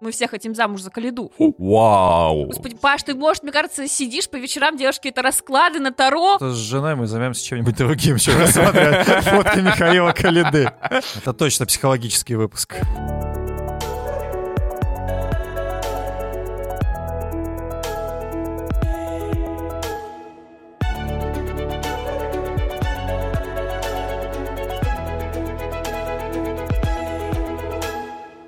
Мы все хотим замуж за Калиду. Вау! Господи, Паш, ты, может, мне кажется, сидишь по вечерам, делаешь какие-то расклады на Таро. С женой мы займемся чем-нибудь другим, чем рассматривать фотки Михаила Калиды. Это точно психологический выпуск.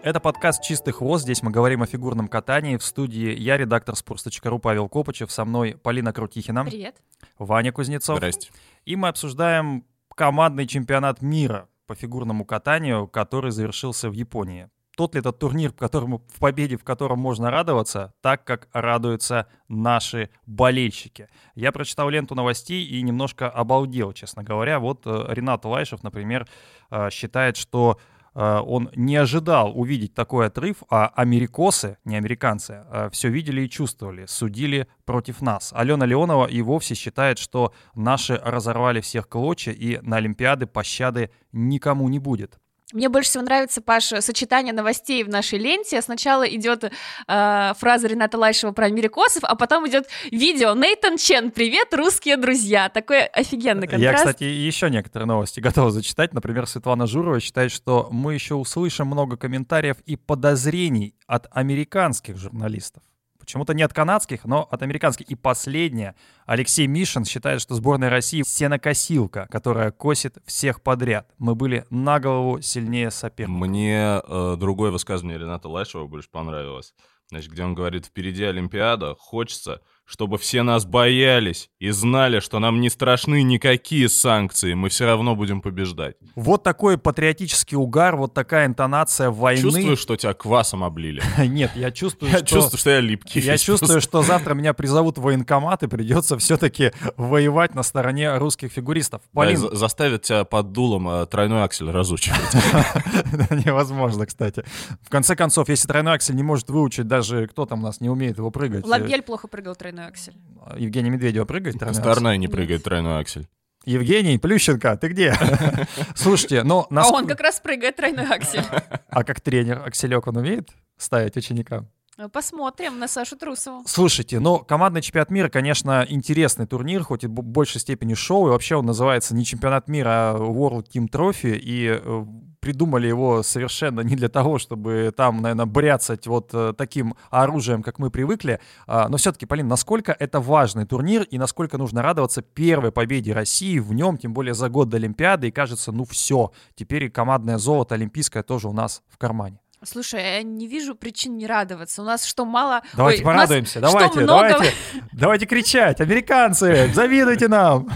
Это подкаст «Чистый хвост». Здесь мы говорим о фигурном катании. В студии я, редактор sports.ru Павел Копычев. Со мной Полина Крутихина. Привет. Ваня Кузнецов. Здрасте. И мы обсуждаем командный чемпионат мира по фигурному катанию, который завершился в Японии. Тот ли этот турнир, в, котором, в победе в котором можно радоваться, так как радуются наши болельщики. Я прочитал ленту новостей и немножко обалдел, честно говоря. Вот э, Ренат Лайшев, например, э, считает, что он не ожидал увидеть такой отрыв, а америкосы, не американцы, все видели и чувствовали, судили против нас. Алена Леонова и вовсе считает, что наши разорвали всех клочья, и на Олимпиады пощады никому не будет. Мне больше всего нравится, Паша, сочетание новостей в нашей ленте. Сначала идет э, фраза Рената Лайшева про америкосов, а потом идет видео Нейтан Чен, привет, русские друзья. Такой офигенный контраст. Я, кстати, еще некоторые новости готов зачитать. Например, Светлана Журова считает, что мы еще услышим много комментариев и подозрений от американских журналистов. Почему-то не от канадских, но от американских. И последнее. Алексей Мишин считает, что сборная России сенокосилка, которая косит всех подряд. Мы были на голову сильнее соперника. Мне э, другое высказывание Рената Лайшева больше понравилось. Значит, где он говорит, впереди Олимпиада, хочется, чтобы все нас боялись и знали, что нам не страшны никакие санкции, мы все равно будем побеждать. Вот такой патриотический угар, вот такая интонация войны. Чувствую, что тебя квасом облили. Нет, я чувствую, Я что... чувствую, что я липкий. Я чувствую, что завтра меня призовут в военкомат и придется все-таки воевать на стороне русских фигуристов. Да, Полин, за- заставят тебя под дулом э, тройной аксель разучивать. невозможно, кстати. В конце концов, если тройной аксель не может выучить даже кто там у нас не умеет его прыгать. э, Лабель плохо прыгал тройной аксель. Евгений Медведева прыгает тройной аксель? Старная не Нет. прыгает тройной аксель. Евгений Плющенко, ты где? Слушайте, ну... А нас- он как раз прыгает тройной аксель. А как тренер Акселек, он умеет ставить ученикам? Ну, Посмотрим на Сашу Трусову. Слушайте, ну, командный чемпионат мира, конечно, интересный турнир, хоть и в большей степени шоу, и вообще он называется не чемпионат мира, а World Team Trophy, и э, придумали его совершенно не для того, чтобы там, наверное, бряцать вот э, таким оружием, как мы привыкли, А, но все-таки, Полин, насколько это важный турнир, и насколько нужно радоваться первой победе России в нем, тем более за год до Олимпиады, и кажется, ну все, теперь и командное золото олимпийское тоже у нас в кармане. Слушай, я не вижу причин не радоваться. У нас что, мало... Давайте Ой, у нас порадуемся, что, давайте, много- давайте, давайте кричать, американцы, завидуйте нам.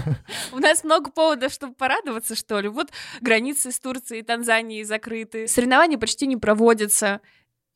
У нас много поводов, чтобы порадоваться, что ли. Вот границы с Турцией и Танзанией закрыты. Соревнования почти не проводятся.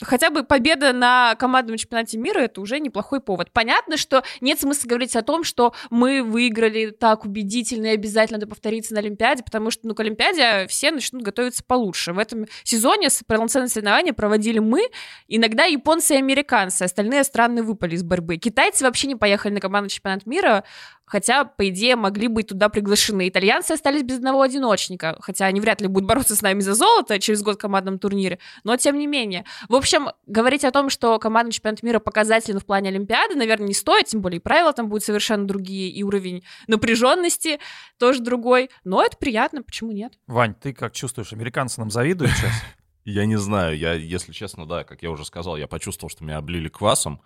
Хотя бы победа на командном чемпионате мира это уже неплохой повод. Понятно, что нет смысла говорить о том, что мы выиграли так убедительно и обязательно это повторится на Олимпиаде, потому что ну, к Олимпиаде все начнут готовиться получше. В этом сезоне полноценные соревнования проводили мы, иногда японцы и американцы, остальные страны выпали из борьбы. Китайцы вообще не поехали на командный чемпионат мира, хотя, по идее, могли быть туда приглашены. Итальянцы остались без одного одиночника, хотя они вряд ли будут бороться с нами за золото через год в командном турнире, но тем не менее. В общем, говорить о том, что командный чемпионат мира показателен в плане Олимпиады, наверное, не стоит, тем более и правила там будут совершенно другие, и уровень напряженности тоже другой, но это приятно, почему нет? Вань, ты как чувствуешь, американцы нам завидуют сейчас? Я не знаю, я, если честно, да, как я уже сказал, я почувствовал, что меня облили квасом,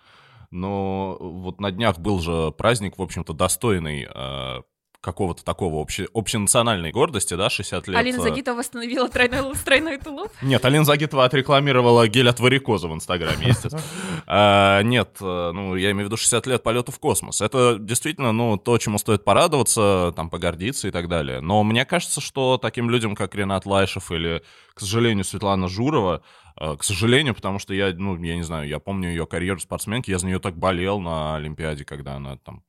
но вот на днях был же праздник, в общем-то, достойный э, какого-то такого обще, общенациональной гордости, да, 60 лет. Алина э, Загитова восстановила тройной, тройной тулуп. Нет, Алина Загитова отрекламировала гель от варикоза в Инстаграме, естественно. А, Нет, э, ну, я имею в виду 60 лет полета в космос. Это действительно, ну, то, чему стоит порадоваться, там, погордиться и так далее. Но мне кажется, что таким людям, как Ренат Лайшев или, к сожалению, Светлана Журова, э, к сожалению, потому что я, ну, я не знаю, я помню ее карьеру спортсменки, я за нее так болел на Олимпиаде, когда она там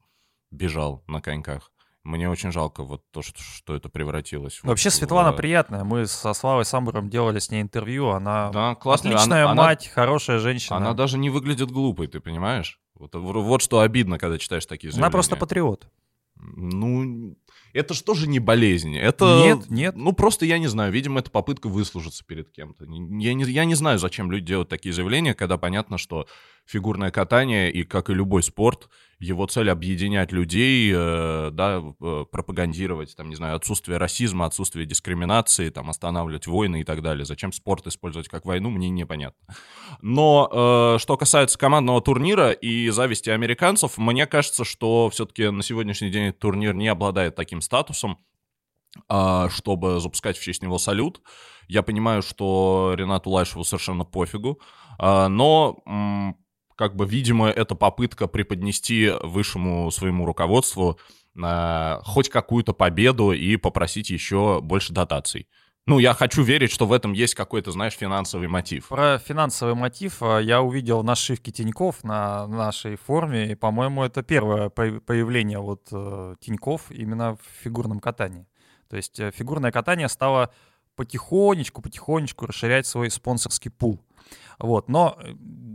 бежал на коньках. Мне очень жалко вот то, что, что это превратилось. вот Вообще в- Светлана приятная. Мы со Славой Самбуром делали с ней интервью. Она Да, классная. отличная Она- она- мать, хорошая женщина. Она даже не выглядит глупой, ты понимаешь? Вот, вот что обидно, когда читаешь такие заявления. Она просто патриот. Ну, это же тоже не болезнь. Это, Нет, нет. Ну, просто я не знаю. Видимо, это попытка выслужиться перед кем-то. Я не, я не знаю, зачем люди делают такие заявления, когда понятно, что фигурное катание и, как и любой спорт, его цель объединять людей, э, да, э, пропагандировать, там, не знаю, отсутствие расизма, отсутствие дискриминации, там, останавливать войны и так далее. Зачем спорт использовать как войну, мне непонятно. Но э, что касается командного турнира и зависти американцев, мне кажется, что все-таки на сегодняшний день турнир не обладает таким статусом, а, чтобы запускать в честь него салют. Я понимаю, что Ренату Лайшеву совершенно пофигу, а, но как бы, видимо, это попытка преподнести высшему своему руководству а, хоть какую-то победу и попросить еще больше дотаций. Ну, я хочу верить, что в этом есть какой-то, знаешь, финансовый мотив. Про финансовый мотив э, я увидел нашивки Тиньков на нашей форме, и, по-моему, это первое по- появление вот э, Тиньков именно в фигурном катании. То есть э, фигурное катание стало потихонечку, потихонечку расширять свой спонсорский пул. Вот, но э,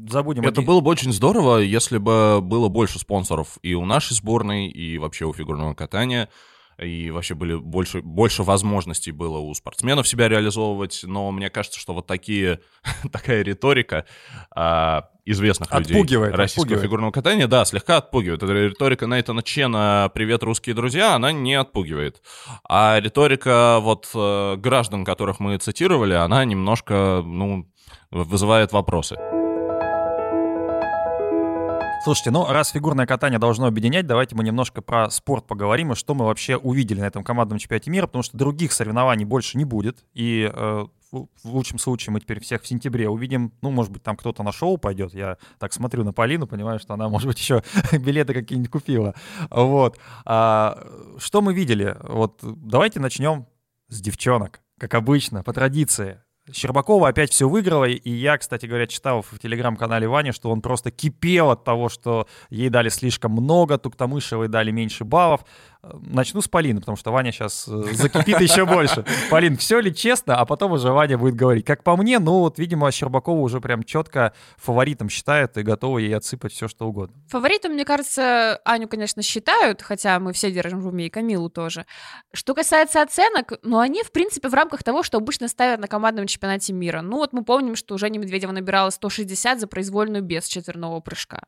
забудем... Это один- было бы очень здорово, если бы было больше спонсоров и у нашей сборной, и вообще у фигурного катания, и вообще были больше, больше возможностей было у спортсменов себя реализовывать, но мне кажется, что вот такие, такая риторика а, известных людей Отпугивает, российского отпугивает. фигурного катания, да, слегка отпугивает. Эта риторика Нейтана Чена «Привет, русские друзья», она не отпугивает. А риторика вот э, граждан, которых мы цитировали, она немножко, ну, вызывает вопросы. Слушайте, ну раз фигурное катание должно объединять, давайте мы немножко про спорт поговорим и что мы вообще увидели на этом командном чемпионате мира, потому что других соревнований больше не будет. И э, в лучшем случае мы теперь всех в сентябре увидим. Ну, может быть, там кто-то на шоу пойдет. Я так смотрю на Полину, понимаю, что она, может быть, еще билеты какие-нибудь купила. Вот. А, что мы видели? Вот давайте начнем с девчонок, как обычно, по традиции. Щербакова опять все выиграла, и я, кстати говоря, читал в телеграм-канале Вани, что он просто кипел от того, что ей дали слишком много, Туктамышевой дали меньше баллов. Э, Начну с Полины, потому что Ваня сейчас закипит еще больше. Полин, все ли честно, а потом уже Ваня будет говорить. Как по мне, ну вот, видимо, Щербакова уже прям четко фаворитом считает и готова ей отсыпать все, что угодно. Фаворитом, мне кажется, Аню, конечно, считают, хотя мы все держим в уме, и Камилу тоже. Что касается оценок, ну, они, в принципе, в рамках того, что обычно ставят на командном чемпионате мира. Ну, вот мы помним, что Женя Медведева набирала 160 за произвольную без четверного прыжка.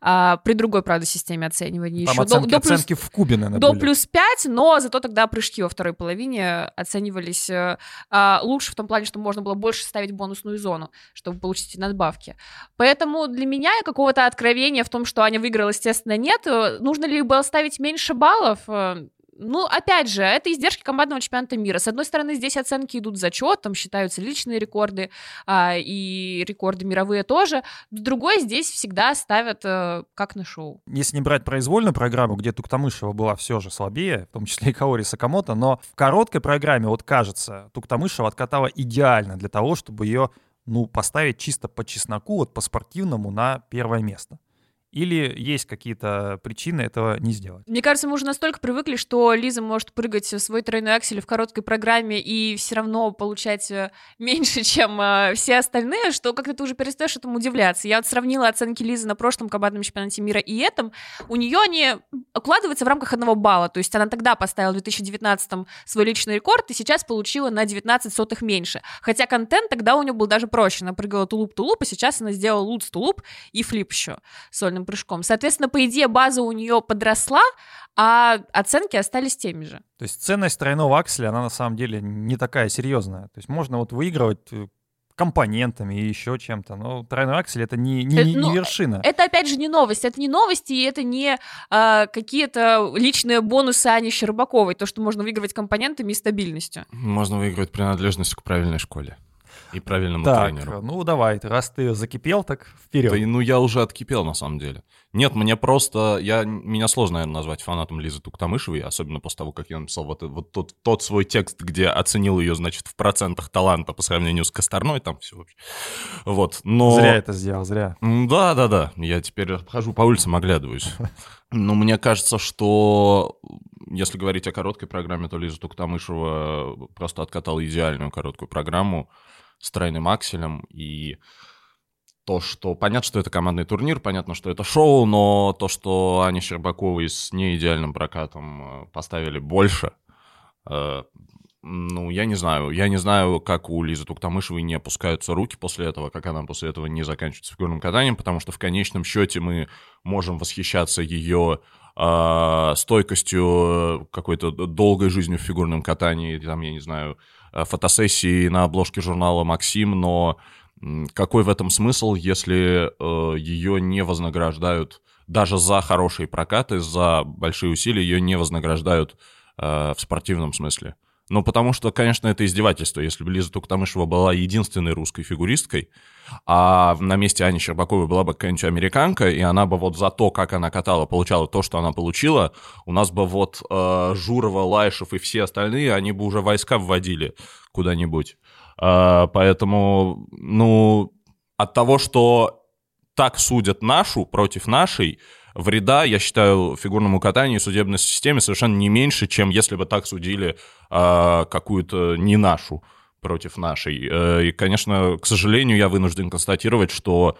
А, при другой, правда, системе оценивания Там еще. оценки, до, до плюс, оценки в кубе, наверное, до были. плюс 5, но зато тогда прыжки во второй половине оценивались э, а, лучше в том плане, что можно было больше ставить бонусную зону, чтобы получить надбавки. Поэтому для меня какого-то откровения в том, что Аня выиграла, естественно, нет. Э, Нужно ли было ставить меньше баллов? Ну, опять же, это издержки командного чемпионата мира. С одной стороны, здесь оценки идут зачетом, считаются личные рекорды а, и рекорды мировые тоже. С другой, здесь всегда ставят э, как на шоу. если не брать произвольную программу, где Туктамышева была все же слабее, в том числе и Каори Сакамото, но в короткой программе, вот кажется, Туктамышева откатала идеально для того, чтобы ее ну, поставить чисто по чесноку, вот по спортивному на первое место. Или есть какие-то причины этого не сделать? Мне кажется, мы уже настолько привыкли, что Лиза может прыгать свой тройной аксель в короткой программе и все равно получать э, меньше, чем э, все остальные, что как-то ты уже перестаешь этому удивляться. Я вот сравнила оценки Лизы на прошлом командном чемпионате мира и этом. У нее они укладываются в рамках одного балла. То есть она тогда поставила в 2019 свой личный рекорд и сейчас получила на 19 сотых меньше. Хотя контент тогда у нее был даже проще. Она прыгала тулуп-тулуп, а сейчас она сделала луц-тулуп и флип еще сольным прыжком. Соответственно, по идее, база у нее подросла, а оценки остались теми же. То есть ценность тройного акселя, она на самом деле не такая серьезная. То есть можно вот выигрывать э, компонентами и еще чем-то, но тройной аксель это не, не, Э, не- не ну, вершина. Это, опять же, не новость. Это не новости, и это не а, какие-то личные бонусы Ани Щербаковой, то, что можно выигрывать компонентами и стабильностью. Можно выиграть принадлежность к правильной школе и правильному Так, тренеру. ну давай, раз ты закипел, так вперед. Да, ну, я уже откипел, на самом деле. Нет, мне просто... Я, меня сложно, наверное, назвать фанатом Лизы Туктамышевой, особенно после того, как я написал вот, вот тот, тот свой текст, где оценил ее, значит, в процентах таланта по сравнению с Косторной, там все вообще. Вот, но... Зря это сделал, зря. М, Да, да, да. Я теперь хожу по улицам, оглядываюсь. Но мне кажется, что если говорить о короткой программе, то Лиза Туктамышева просто откатала идеальную короткую программу с тройным акселем. И то, что понятно, что это командный турнир, понятно, что это шоу, но то, что Ане Щербаковой с неидеальным прокатом э, поставили больше, э, ну, я не знаю. Я не знаю, как у Лизы Туктамышевой не опускаются руки после этого, как она после этого не заканчивает фигурным катанием, потому что в конечном счете мы можем восхищаться ее э, стойкостью, какой-то долгой жизнью в фигурном катании, там, я не знаю, фотосессии на обложке журнала «Максим», но какой в этом смысл, если э, ее не вознаграждают даже за хорошие прокаты, за большие усилия, ее не вознаграждают э, в спортивном смысле? Ну, потому что, конечно, это издевательство. Если бы Лиза Туктамышева была единственной русской фигуристкой, а на месте Ани Щербаковой была бы какая-нибудь американка, и она бы вот за то, как она катала, получала то, что она получила, у нас бы вот э, Журова, Лайшев и все остальные, они бы уже войска вводили куда-нибудь. Э, поэтому, ну, от того, что так судят нашу против нашей, вреда, я считаю, фигурному катанию и судебной системе совершенно не меньше, чем если бы так судили э, какую-то не нашу против нашей. Э, и, конечно, к сожалению, я вынужден констатировать, что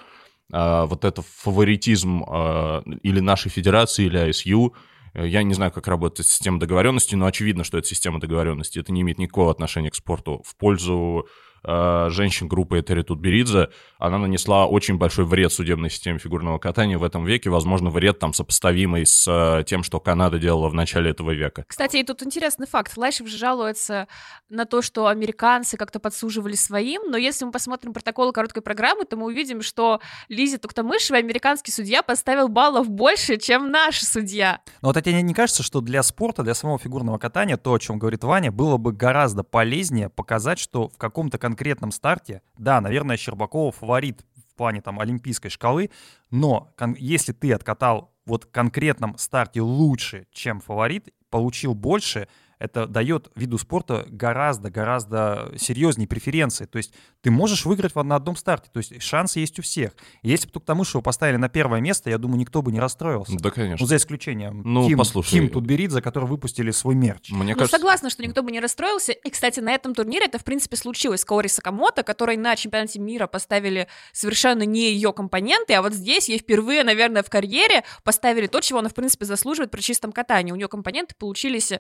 э, вот этот фаворитизм э, или нашей федерации, или ISU, э, я не знаю, как работает система договоренности, но очевидно, что это система договоренности. Это не имеет никакого отношения к спорту в пользу женщин группы Этери Тутберидзе, она нанесла очень большой вред судебной системе фигурного катания в этом веке, возможно, вред там сопоставимый с э, тем, что Канада делала в начале этого века. Кстати, и тут интересный факт. Лайшев же жалуется на то, что американцы как-то подсуживали своим, но если мы посмотрим протоколы короткой программы, то мы увидим, что Лизе Туктамышевой американский судья поставил баллов больше, чем наш судья. Но вот тебе не кажется, что для спорта, для самого фигурного катания, то, о чем говорит Ваня, было бы гораздо полезнее показать, что в каком-то конкретном старте, да, наверное, Щербакова фаворит в плане там олимпийской шкалы, но если ты откатал вот конкретном старте лучше, чем фаворит, получил больше, это дает виду спорта гораздо-гораздо серьезнее преференции. То есть ты можешь выиграть на одном старте, то есть шансы есть у всех. И если бы только тому, что его поставили на первое место, я думаю, никто бы не расстроился. Да, конечно. Ну, за исключением ну, Ким, послушай. Ким Тутберидзе, которые выпустили свой мерч. Мне ну, кажется... согласна, что никто бы не расстроился. И, кстати, на этом турнире это, в принципе, случилось с Каори Сакамото, которой на чемпионате мира поставили совершенно не ее компоненты, а вот здесь ей впервые, наверное, в карьере поставили то, чего она, в принципе, заслуживает при чистом катании. У нее компоненты получились э,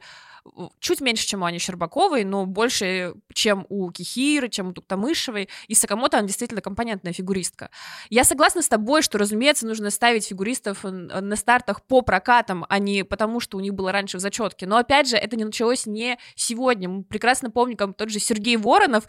чуть меньше, чем у Ани Щербаковой, но больше, чем у Кихиры, чем у Туктамышевой. И Сакамото, она действительно компонентная фигуристка. Я согласна с тобой, что, разумеется, нужно ставить фигуристов на стартах по прокатам, а не потому, что у них было раньше в зачетке. Но, опять же, это не началось не сегодня. Мы прекрасно помним, как тот же Сергей Воронов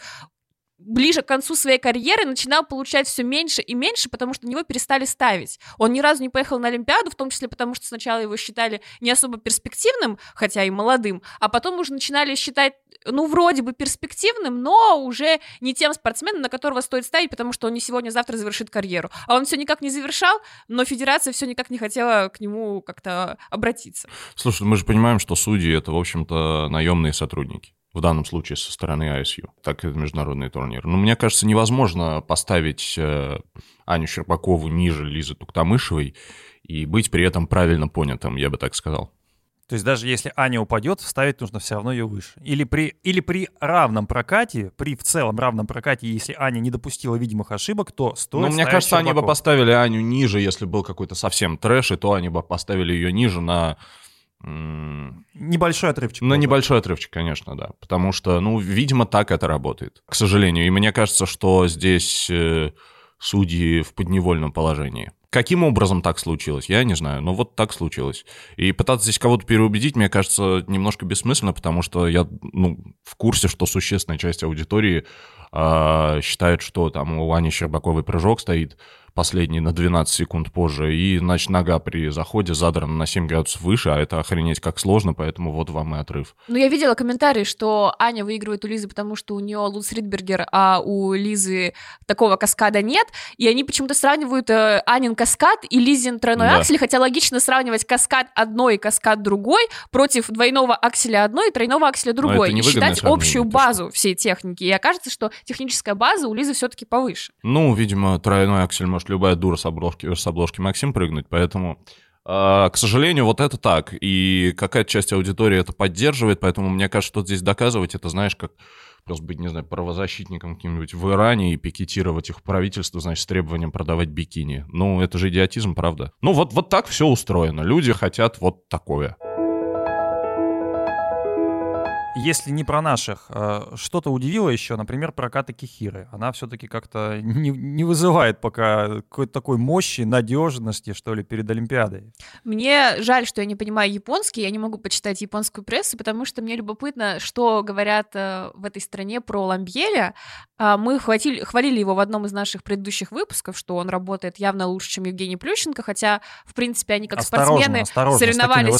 ближе к концу своей карьеры начинал получать все меньше и меньше, потому что него перестали ставить. Он ни разу не поехал на Олимпиаду, в том числе потому, что сначала его считали не особо перспективным, хотя и молодым, а потом уже начинали считать, ну, вроде бы перспективным, но уже не тем спортсменом, на которого стоит ставить, потому что он не сегодня-завтра завершит карьеру. А он все никак не завершал, но федерация все никак не хотела к нему как-то обратиться. Слушай, мы же понимаем, что судьи — это, в общем-то, наемные сотрудники в данном случае со стороны ISU, так и международный турнир. Но мне кажется, невозможно поставить э, Аню Щербакову ниже Лизы Туктамышевой и быть при этом правильно понятым, я бы так сказал. То есть даже если Аня упадет, ставить нужно все равно ее выше. Или при, или при равном прокате, при в целом равном прокате, если Аня не допустила видимых ошибок, то стоит Ну, мне кажется, Щербакова. они бы поставили Аню ниже, если был какой-то совсем трэш, и то они бы поставили ее ниже на Небольшой отрывчик. На небольшой отрывчик, конечно, да. Потому что, ну, видимо, так это работает, к сожалению. И мне кажется, что здесь э, судьи в подневольном положении. Каким образом так случилось, я не знаю, но вот так случилось. И пытаться здесь кого-то переубедить, мне кажется, немножко бессмысленно, потому что я ну, в курсе, что существенная часть аудитории э, считает, что там у Ани Щербаковой прыжок стоит последний на 12 секунд позже, и, значит, нога при заходе задрана на 7 градусов выше, а это охренеть как сложно, поэтому вот вам и отрыв. Ну, я видела комментарий, что Аня выигрывает у Лизы, потому что у нее Луц Ридбергер, а у Лизы такого каскада нет, и они почему-то сравнивают э, Анин каскад и Лизин тройной да. аксель, хотя логично сравнивать каскад одной и каскад другой против двойного акселя одной и тройного акселя другой, и считать общую базу всей техники. И окажется, что техническая база у Лизы все-таки повыше. Ну, видимо, тройной аксель может может любая дура с обложки, с обложки Максим прыгнуть, поэтому... Uh, к сожалению, вот это так. И какая-то часть аудитории это поддерживает, поэтому мне кажется, что здесь доказывать это, знаешь, как просто быть, не знаю, правозащитником каким-нибудь в Иране и пикетировать их правительство, значит, с требованием продавать бикини. Ну, это же идиотизм, правда? Ну, вот, вот так все устроено. Люди хотят вот такое. Если не про наших, э, что-то удивило еще, например, про Ката Кихиры. Она все-таки как-то не, не вызывает пока какой-то такой мощи, надежности, что ли, перед Олимпиадой. Мне жаль, что я не понимаю японский, я не могу почитать японскую прессу, потому что мне любопытно, что говорят э, в этой стране про Ламбьеля. А, мы хватили, хвалили его в одном из наших предыдущих выпусков, что он работает явно лучше, чем Евгений Плющенко, хотя, в принципе, они как осторожно, спортсмены осторожно соревновались...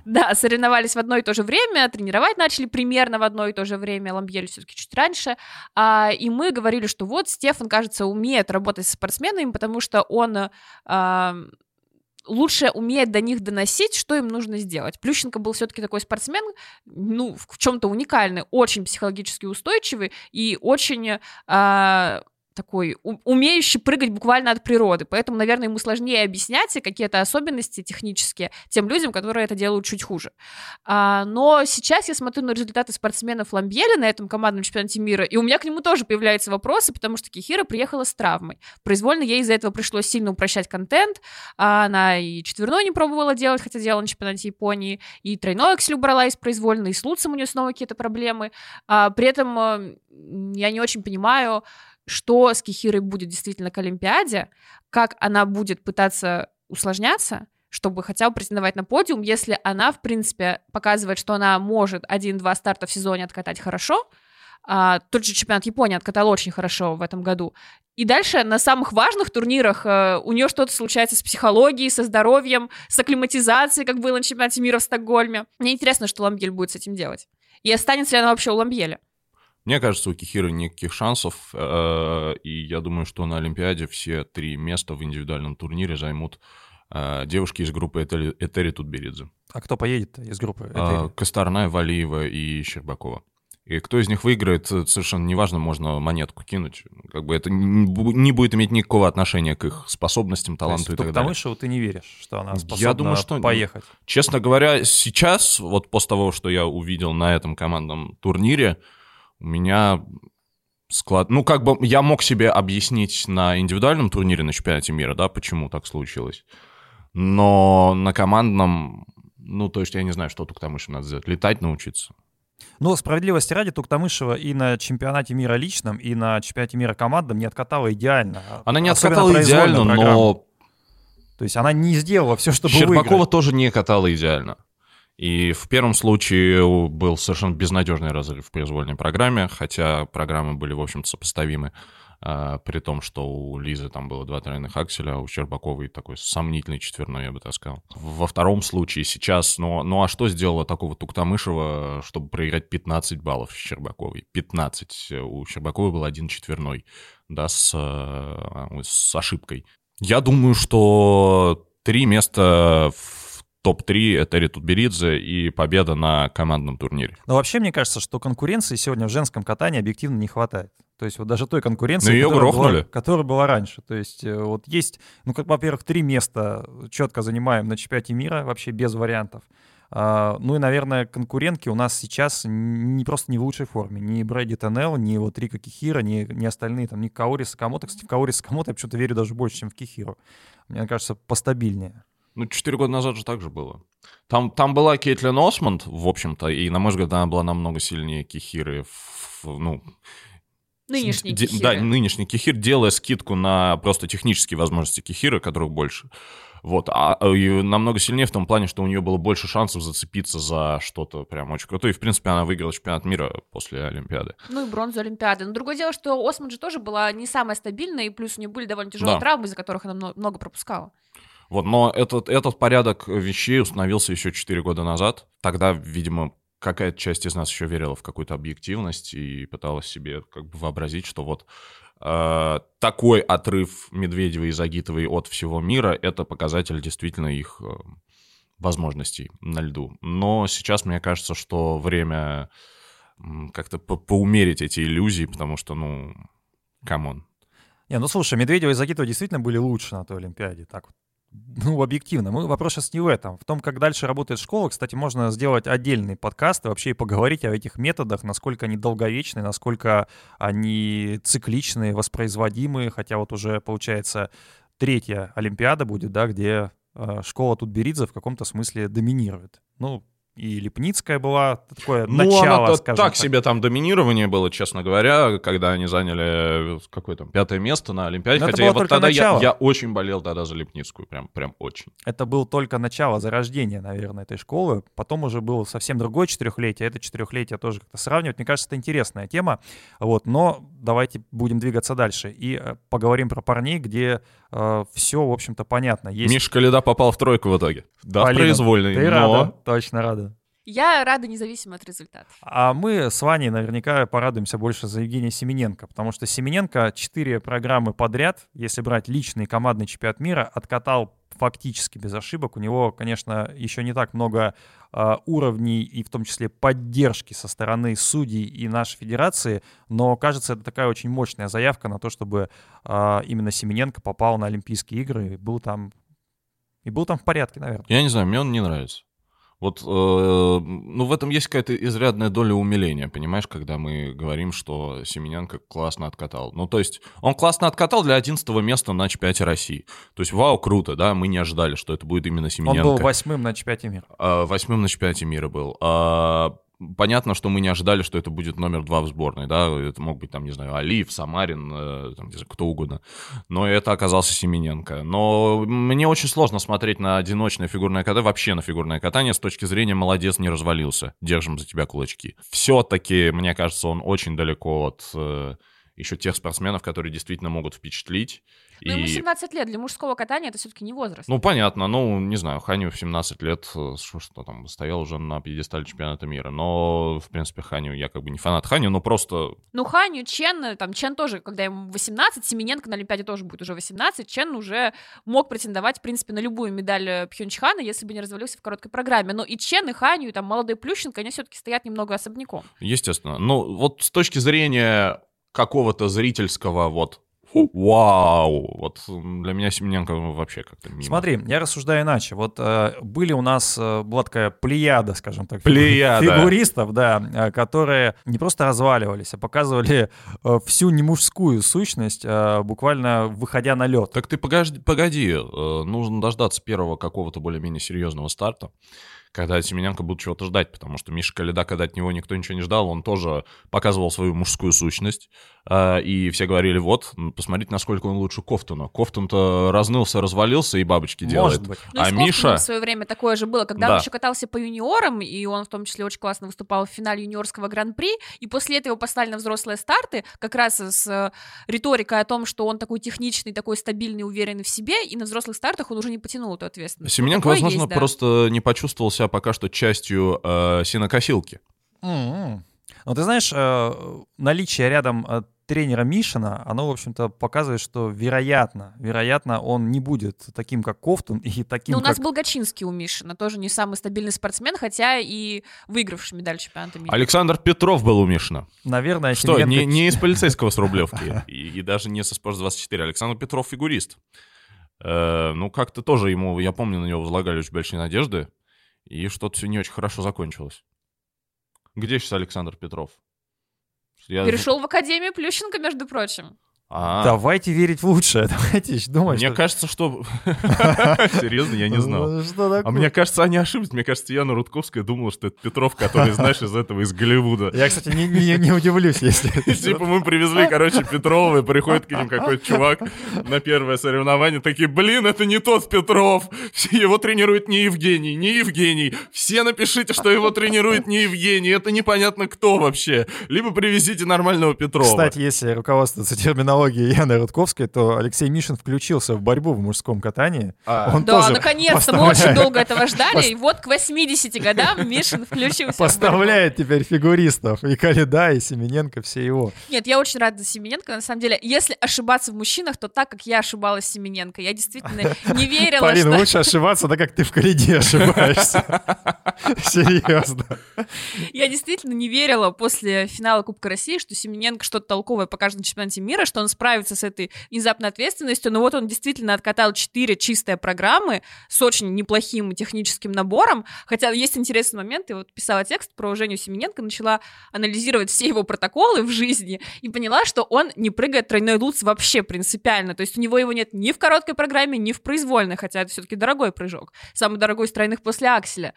Да, соревновались в одно и то же время, тренировать начали примерно в одно и то же время, Ламбьель все-таки чуть раньше, а, и мы говорили, что вот Стефан, кажется, умеет работать с спортсменами, потому что он а, лучше умеет до них доносить, что им нужно сделать. Плющенко был все-таки такой спортсмен, ну, в чем-то уникальный, очень психологически устойчивый и очень э, такой умеющий прыгать буквально от природы. Поэтому, наверное, ему сложнее объяснять какие-то особенности технические тем людям, которые это делают чуть хуже. А, но сейчас я смотрю на результаты спортсменов Ламбьеля на этом командном чемпионате мира, и у меня к нему тоже появляются вопросы, потому что Кихира приехала с травмой. Произвольно ей из-за этого пришлось сильно упрощать контент. А она и четверной не пробовала делать, хотя делала на чемпионате Японии, и тройной аксель убрала из произвольно, и с Луцем у нее снова какие-то проблемы. А, при этом э, я не очень понимаю, что с Кихирой будет действительно к Олимпиаде, как она будет пытаться усложняться, чтобы хотя бы претендовать на подиум, если она, в принципе, показывает, что она может один-два старта в сезоне откатать хорошо, а, тот же чемпионат Японии откатал очень хорошо в этом году. И дальше на самых важных турнирах э, у нее что-то случается с психологией, со здоровьем, с акклиматизацией, как было на чемпионате мира в Стокгольме. Мне интересно, что Ламбель будет с этим делать. И останется ли она вообще у Ламбеля. Мне кажется, у Кихиры никаких шансов, э, и я думаю, что на Олимпиаде все три места в индивидуальном турнире займут э, девушки из группы Этери, Тутберидзе. А кто поедет из группы э, Этери? Косторная, Валиева и Щербакова. И кто из них выиграет, совершенно неважно, можно монетку кинуть. Как бы это не будет иметь никакого отношения к их способностям, таланту То есть, и так далее. Потому ты не веришь, что она способна я думаю, что, поехать? Честно говоря, сейчас, вот после того, что я увидел на этом командном турнире, у меня склад... Ну, как бы я мог себе объяснить на индивидуальном турнире на чемпионате мира, да, почему так случилось. Но на командном, ну, то есть я не знаю, что Туктамышев надо сделать. Летать научиться. Ну, справедливости ради, Туктамышева и на чемпионате мира личном, и на чемпионате мира командном не откатала идеально. Она не откатала идеально, но... То есть она не сделала все, чтобы Щербакова выиграть. тоже не катала идеально. И в первом случае был совершенно безнадежный разрыв в произвольной программе, хотя программы были, в общем-то, сопоставимы, а, при том, что у Лизы там было два тройных акселя, а у Щербаковой такой сомнительный четверной, я бы так сказал. Во втором случае сейчас, ну, ну а что сделала такого Туктамышева, чтобы проиграть 15 баллов Щербаковой? 15. У Щербаковой был один четверной, да, с, э, с ошибкой. Я думаю, что три места в топ-3 — это Ритутберидзе и победа на командном турнире. Но вообще, мне кажется, что конкуренции сегодня в женском катании объективно не хватает. То есть вот даже той конкуренции, ее которая, грохнули. Была, которая была раньше. То есть э, вот есть, ну, как, во-первых, три места четко занимаем на чемпионате мира, вообще без вариантов. Uh, ну и, наверное, конкурентки у нас сейчас не просто не в лучшей форме. Ни Брэди Теннелл, ни вот Рика Кихира, ни, ни остальные, там, ни Каори Сакамото. Кстати, в Каори Сакамото я почему-то верю даже больше, чем в Кихиру. Мне кажется, постабильнее. Ну, четыре года назад же так же было. Там, там была Кейтлин Осмонд, в общем-то, и, на мой взгляд, она была намного сильнее Кихиры. В, ну, Нынешний Кихир. Да, нынешний Кихир, делая скидку на просто технические возможности Кихира, которых больше. Вот, а, а и намного сильнее в том плане, что у нее было больше шансов зацепиться за что-то прям очень крутое. И, в принципе, она выиграла чемпионат мира после Олимпиады. Ну и бронзу Олимпиады. Но другое дело, что Осман же тоже была не самая стабильная, и плюс у нее были довольно тяжелые да. травмы, из-за которых она много пропускала. Вот, но этот, этот порядок вещей установился еще 4 года назад. Тогда, видимо, какая-то часть из нас еще верила в какую-то объективность и пыталась себе как бы вообразить, что вот э, такой отрыв Медведевой и Загитовой от всего мира — это показатель действительно их э, возможностей на льду. Но сейчас мне кажется, что время как-то по поумерить эти иллюзии, потому что, ну, come on. Не, ну слушай, Медведева и Загитова действительно были лучше на той Олимпиаде, так вот ну, объективно. Мы вопрос сейчас не в этом. В том, как дальше работает школа, кстати, можно сделать отдельный подкаст и вообще поговорить о этих методах, насколько они долговечны, насколько они цикличные, воспроизводимые, хотя вот уже, получается, третья Олимпиада будет, да, где э, школа Тутберидзе в каком-то смысле доминирует. Ну, и Лепницкая была такое Ну, начало, оно-то скажем так так. себе там доминирование было, честно говоря, когда они заняли э, какое там пятое место на Олимпиаде. Но это Хотя было я вот тогда я, начало. я очень болел тогда за Лепницкую, прям, прям очень. Это был только начало зарождения, наверное, этой школы. Потом уже было совсем другое четырехлетие. Это четырехлетие тоже как-то сравнивать. Мне кажется, это интересная тема. Вот, но давайте будем двигаться дальше и э, поговорим про парней, где все, в общем-то, понятно. Есть Миша Каледа попал в тройку в итоге. Да, в Полина, произвольный, Ты но... рада? Точно рада. Я рада независимо от результатов. А мы с Ваней наверняка порадуемся больше за Евгения Семененко, потому что Семененко четыре программы подряд, если брать личный командный чемпионат мира, откатал фактически без ошибок. У него, конечно, еще не так много э, уровней и в том числе поддержки со стороны судей и нашей федерации, но кажется, это такая очень мощная заявка на то, чтобы э, именно Семененко попал на Олимпийские игры и был там и был там в порядке, наверное. Я не знаю, мне он не нравится. Вот, э, ну, в этом есть какая-то изрядная доля умиления, понимаешь, когда мы говорим, что Семененко классно откатал. Ну, то есть, он классно откатал для 11 места на чемпионате России. То есть, вау, круто, да, мы не ожидали, что это будет именно Семененко. Он был восьмым на чемпионате мира. А, Восьмым на чемпионате мира был. А, Понятно, что мы не ожидали, что это будет номер два в сборной, да, это мог быть там, не знаю, Алиев, Самарин, э, там, кто угодно, но это оказался Семененко. Но мне очень сложно смотреть на одиночное фигурное катание, вообще на фигурное катание с точки зрения «молодец, не развалился, держим за тебя кулачки». Все-таки, мне кажется, он очень далеко от э, еще тех спортсменов, которые действительно могут впечатлить. Ну, ему И- 17 лет. Для мужского катания это все-таки не возраст. ну, понятно, ну, не знаю, Ханю в 17 лет, э, что, что там, стоял уже на пьедестале чемпионата мира, но, в принципе, Ханю, я как бы не фанат Ханю, но просто, Ну, Ханю, Чен, э, там, Чен тоже, когда ему 18, Семененко на Олимпиаде тоже будет уже 18, Чен уже мог претендовать, в принципе, на любую медаль э, Пхенчхана, если бы не развалился в короткой программе. Но и Чен, и Ханю, и там молодой Плющенко, они все-таки стоят немного особняком. естественно, ну, вот с точки зрения какого-то зрительского, вот, вау, вот для меня Семененко вообще как-то мимо. Смотри, я рассуждаю иначе. Вот э, были у нас, э, была такая плеяда, скажем так, Плеяда. фигуристов, да, э, которые не просто разваливались, а показывали э, всю немужскую сущность, э, буквально выходя на лед. Так ты погоди, погоди, э, нужно дождаться первого какого-то более-менее серьезного старта, когда от Семененко будут чего-то ждать, потому что Миша Каледа, когда от него никто ничего не ждал, он тоже показывал свою мужскую сущность, э, и все говорили, вот, посмотрите, насколько он лучше Кофтуна. Кофтун-то разнылся, развалился и бабочки делает. Может быть. Ну, и А Миша- в свое время такое же было, когда Да. он еще катался по юниорам, и он в том числе очень классно выступал в финале юниорского гран-при, и после этого послали на взрослые старты, как раз с э, риторикой о том, что он такой техничный, такой стабильный, уверенный в себе, и на взрослых стартах он уже не потянул эту ответственность. Ну, Семененко, такое возможно, есть, да. просто не почувствовал себя пока что частью э, синокосилки. М-м. Ну, ты знаешь, э, наличие рядом э, тренера Мишина, оно, в общем-то, показывает, что, вероятно, вероятно, он не будет таким, как Кофтун, и таким, Ну, у нас как... был Гачинский у Мишина, тоже не самый стабильный спортсмен, хотя и выигравший медаль чемпионата мира. Александр Петров был у Мишина. Наверное, Что, не, не из полицейского с Рублевки, и, и даже не со Спорт-24. Александр Петров фигурист. Э, ну, как-то тоже ему, я помню, на него возлагали очень большие надежды, и что-то все не очень хорошо закончилось. Где сейчас Александр Петров? Я- Перешел в Академию Плющенко, между прочим. А, Давайте верить в лучшее, давайте еще думать, Мне что- кажется, что... Серьезно, я не знал. Ну, Что А такое? мне кажется, они ошиблись. Мне кажется, Яна Рудковская думала, что это Петров, который, знаешь, из этого, из Голливуда. Я, кстати, не, не- не удивлюсь, если... Типа мы привезли, короче, Петрова, и приходит к ним какой-то чувак на первое соревнование, такие, блин, это не тот Петров, его тренирует не Евгений, не Евгений, все напишите, что его тренирует не Евгений, это непонятно кто вообще, либо привезите нормального Петрова. Кстати, если руководствоваться терминологией Яны Рудковской, то Алексей Мишин включился в борьбу в мужском катании. А, Он Да, тоже наконец-то, мы поставляет- очень долго этого ждали, и вот к 80 годам Мишин включился. Поставляет теперь фигуристов. И Каледа, и Семененко, все его. Нет, я очень рада за Семененко, на самом деле. Если ошибаться в мужчинах, то так, как я ошибалась с Семененко. Я действительно не верила, Полин, что... лучше ошибаться, да как ты в Каледе ошибаешься. Серьезно. Я действительно не верила после финала Кубка России, что Семененко что-то толковое покажет на чемпионате мира, что он справится с этой внезапной ответственностью, но вот он действительно откатал 4 чистые программы с очень неплохим техническим набором, хотя есть интересный момент, я вот писала текст про Женю Семененко, начала анализировать все его протоколы в жизни и поняла, что он не прыгает тройной луц вообще принципиально, то есть у него его нет ни в короткой программе, ни в произвольной, хотя это все-таки дорогой прыжок, самый дорогой из тройных после акселя.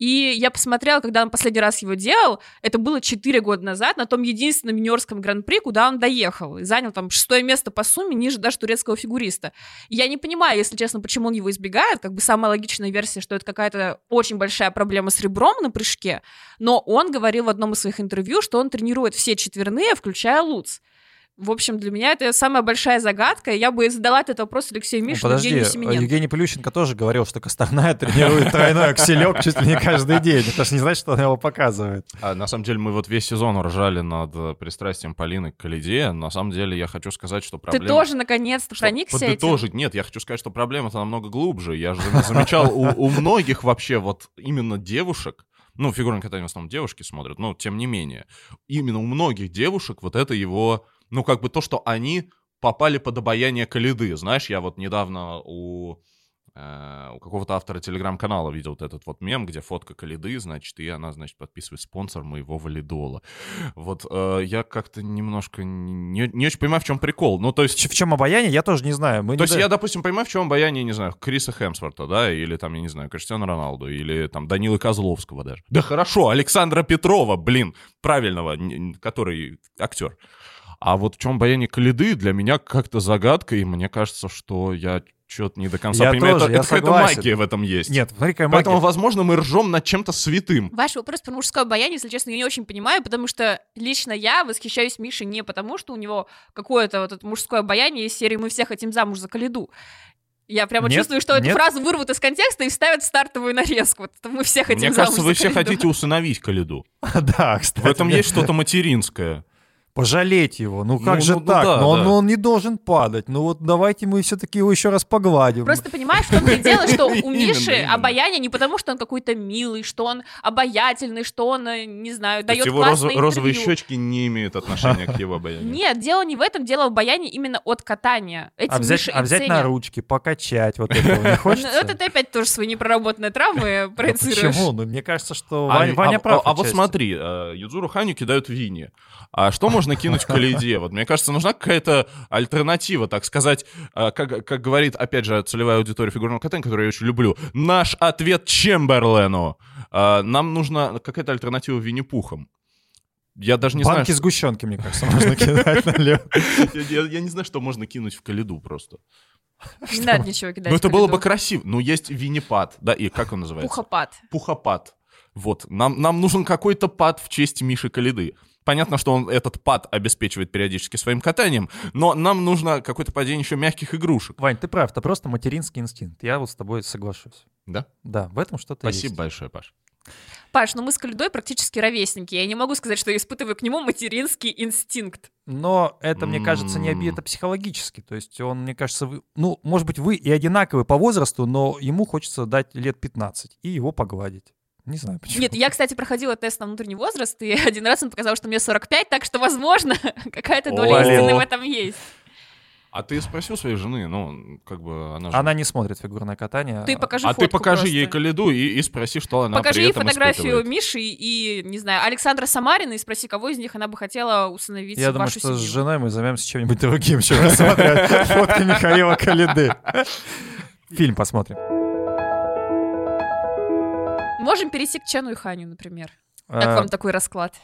И я посмотрела, когда он последний раз его делал, это было 4 года назад, на том единственном юниорском гран-при, куда он доехал, и занял там шестое место по сумме, ниже даже турецкого фигуриста. И я не понимаю, если честно, почему он его избегает, как бы самая логичная версия, что это какая-то очень большая проблема с ребром на прыжке, но он говорил в одном из своих интервью, что он тренирует все четверные, включая Луц. В общем, для меня это самая большая загадка. Я бы задала этот вопрос Алексею Мишу, ну, подожди, Евгению Семененко. Евгений Плющенко тоже говорил, что Косторная тренирует тройной акселек чуть ли не каждый день. Это же не значит, что он его показывает. А, на самом деле мы вот весь сезон ржали над э, пристрастием Полины к Калиде. На самом деле я хочу сказать, что проблема... Ты тоже наконец-то Что проникся этим? подытожить, нет, я хочу сказать, что проблема-то намного глубже. Я же замечал у, у многих вообще вот именно девушек, ну, фигурное катание в основном девушки смотрят, но тем не менее, именно у многих девушек вот это его, ну, как бы то, что они попали под обаяние Калиды. Знаешь, я вот недавно у, э, у какого-то автора телеграм-канала видел вот этот вот мем, где фотка Калиды, значит, и она, значит, подписывает спонсор моего валидола. Вот э, я как-то немножко не, не очень понимаю, в чем прикол. Ну, то есть... В чем обаяние, я тоже не знаю. Мы То не есть да- я, допустим, понимаю, в чем обаяние, не знаю, Криса Хемсворта, да, или там, я не знаю, Криштиану Роналду, или там Данилы Козловского даже. Да хорошо, Александра Петрова, блин, правильного, который актер. А вот в чем обаяние Калиды для меня как-то загадка, и мне кажется, что я что-то не до конца Я понимаю. тоже, это я это какая-то магия в этом есть. Нет, смотри, какая Поэтому, магия. возможно, мы ржем над чем-то святым. Ваш вопрос про мужское обаяние, если честно, я не очень понимаю, потому что лично я восхищаюсь Мишей не потому, что у него какое-то вот это мужское обаяние из серии «Мы все хотим замуж за Калиду». Я прямо Нет, чувствую, что эту нет. фразу вырвут из контекста и вставят стартовую нарезку. Вот мы все хотим Мне замуж кажется, за вы все хотите усыновить Калиду. Да, кстати. В этом есть что-то материнское. Пожалеть его. Ну как Ну, же ну, ну так? да, но он, да. ну, он не должен падать. Ну вот давайте мы все-таки его еще раз погладим. Просто понимаешь, в том-то и дело, что у Миши обаяние не потому, что он какой-то милый, что он обаятельный, что он, э, не знаю, дает его розовые щечки не имеют отношения к его обаянию. Нет, дело не в этом, дело в обаянии именно от катания. А взять, а взять на ручки, покачать, вот этого не Ну, хочется? Это ты опять тоже свои непроработанные травмы проецируешь. Почему? Ну, мне кажется, что А, Ваня, а- прав. а- вот смотри, э, Юдзуру Ханю кидают Винни. А что можно кинуть Калиде? Вот мне кажется, нужна какая-то альтернатива, так сказать, э, как, как говорит, опять же, целевая аудитория фигурного катания, которую я очень люблю. Наш ответ Чемберлену. Э, Нам нужна какая-то альтернатива Винни-Пухам. Я даже не Банки знаю, сгущенки, мне кажется, можно кидать налево. я, не знаю, что можно кинуть в Калиду просто. Не надо ничего кидать. Ну это было бы красиво. Ну есть Винни-пад, да, и как он называется? Пухопад. Пухопад. Вот, нам, нам нужен какой-то пад в честь Миши Калиды. Понятно, что он этот пад обеспечивает периодически своим катанием, но нам нужно какое-то падение еще мягких игрушек. Вань, ты прав, это просто материнский инстинкт. Я вот с тобой соглашусь. Да? Да, в этом что-то Спасибо есть. большое, Паш. Паш, ну мы с Калидой практически ровесники. Я не могу сказать, что я испытываю к нему материнский инстинкт. Но это, мне кажется, не оби, М. это психологически. То есть он, мне кажется, вы- ну, может быть, вы и одинаковы по возрасту, но ему хочется дать лет 15 и его погладить. Не знаю почему. Нет, я, кстати, проходила тест на внутренний возраст, и один раз он показал, что мне 45, так что, возможно, какая-то доля истины в этом есть. А ты спросил своей жены, ну, как бы она же... Она не смотрит фигурное катание. Ты покажи а ты покажи просто. ей Калиду и, и спроси, что она Покажи при ей этом фотографию испытывает. Миши и, не знаю, Александра Самарина и спроси, кого из них она бы хотела усыновить Я думаю, вашу что с семью. женой мы займемся чем-нибудь другим, чем рассматривать фотки Михаила Калиды. Фильм посмотрим. Можем перейти к Чану и Ханю, например. Как А, вам такой расклад?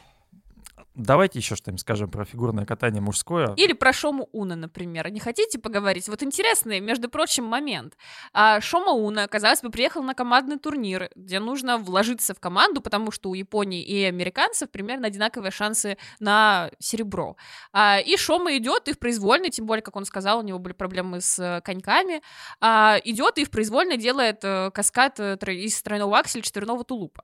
Давайте еще что-нибудь скажем про фигурное катание мужское. Или про Шому Уна, например. Не хотите поговорить? Вот интересный, между прочим, момент. А, Шома Уна, казалось бы, приехал на командный турнир, где нужно вложиться в команду, потому что у Японии и американцев примерно одинаковые шансы на серебро. А, и Шома идет и в произвольной, тем более, как он сказал, у него были проблемы с э, коньками, а, идет и в произвольной делает э, каскад э, из тройного акселя четверного тулупа.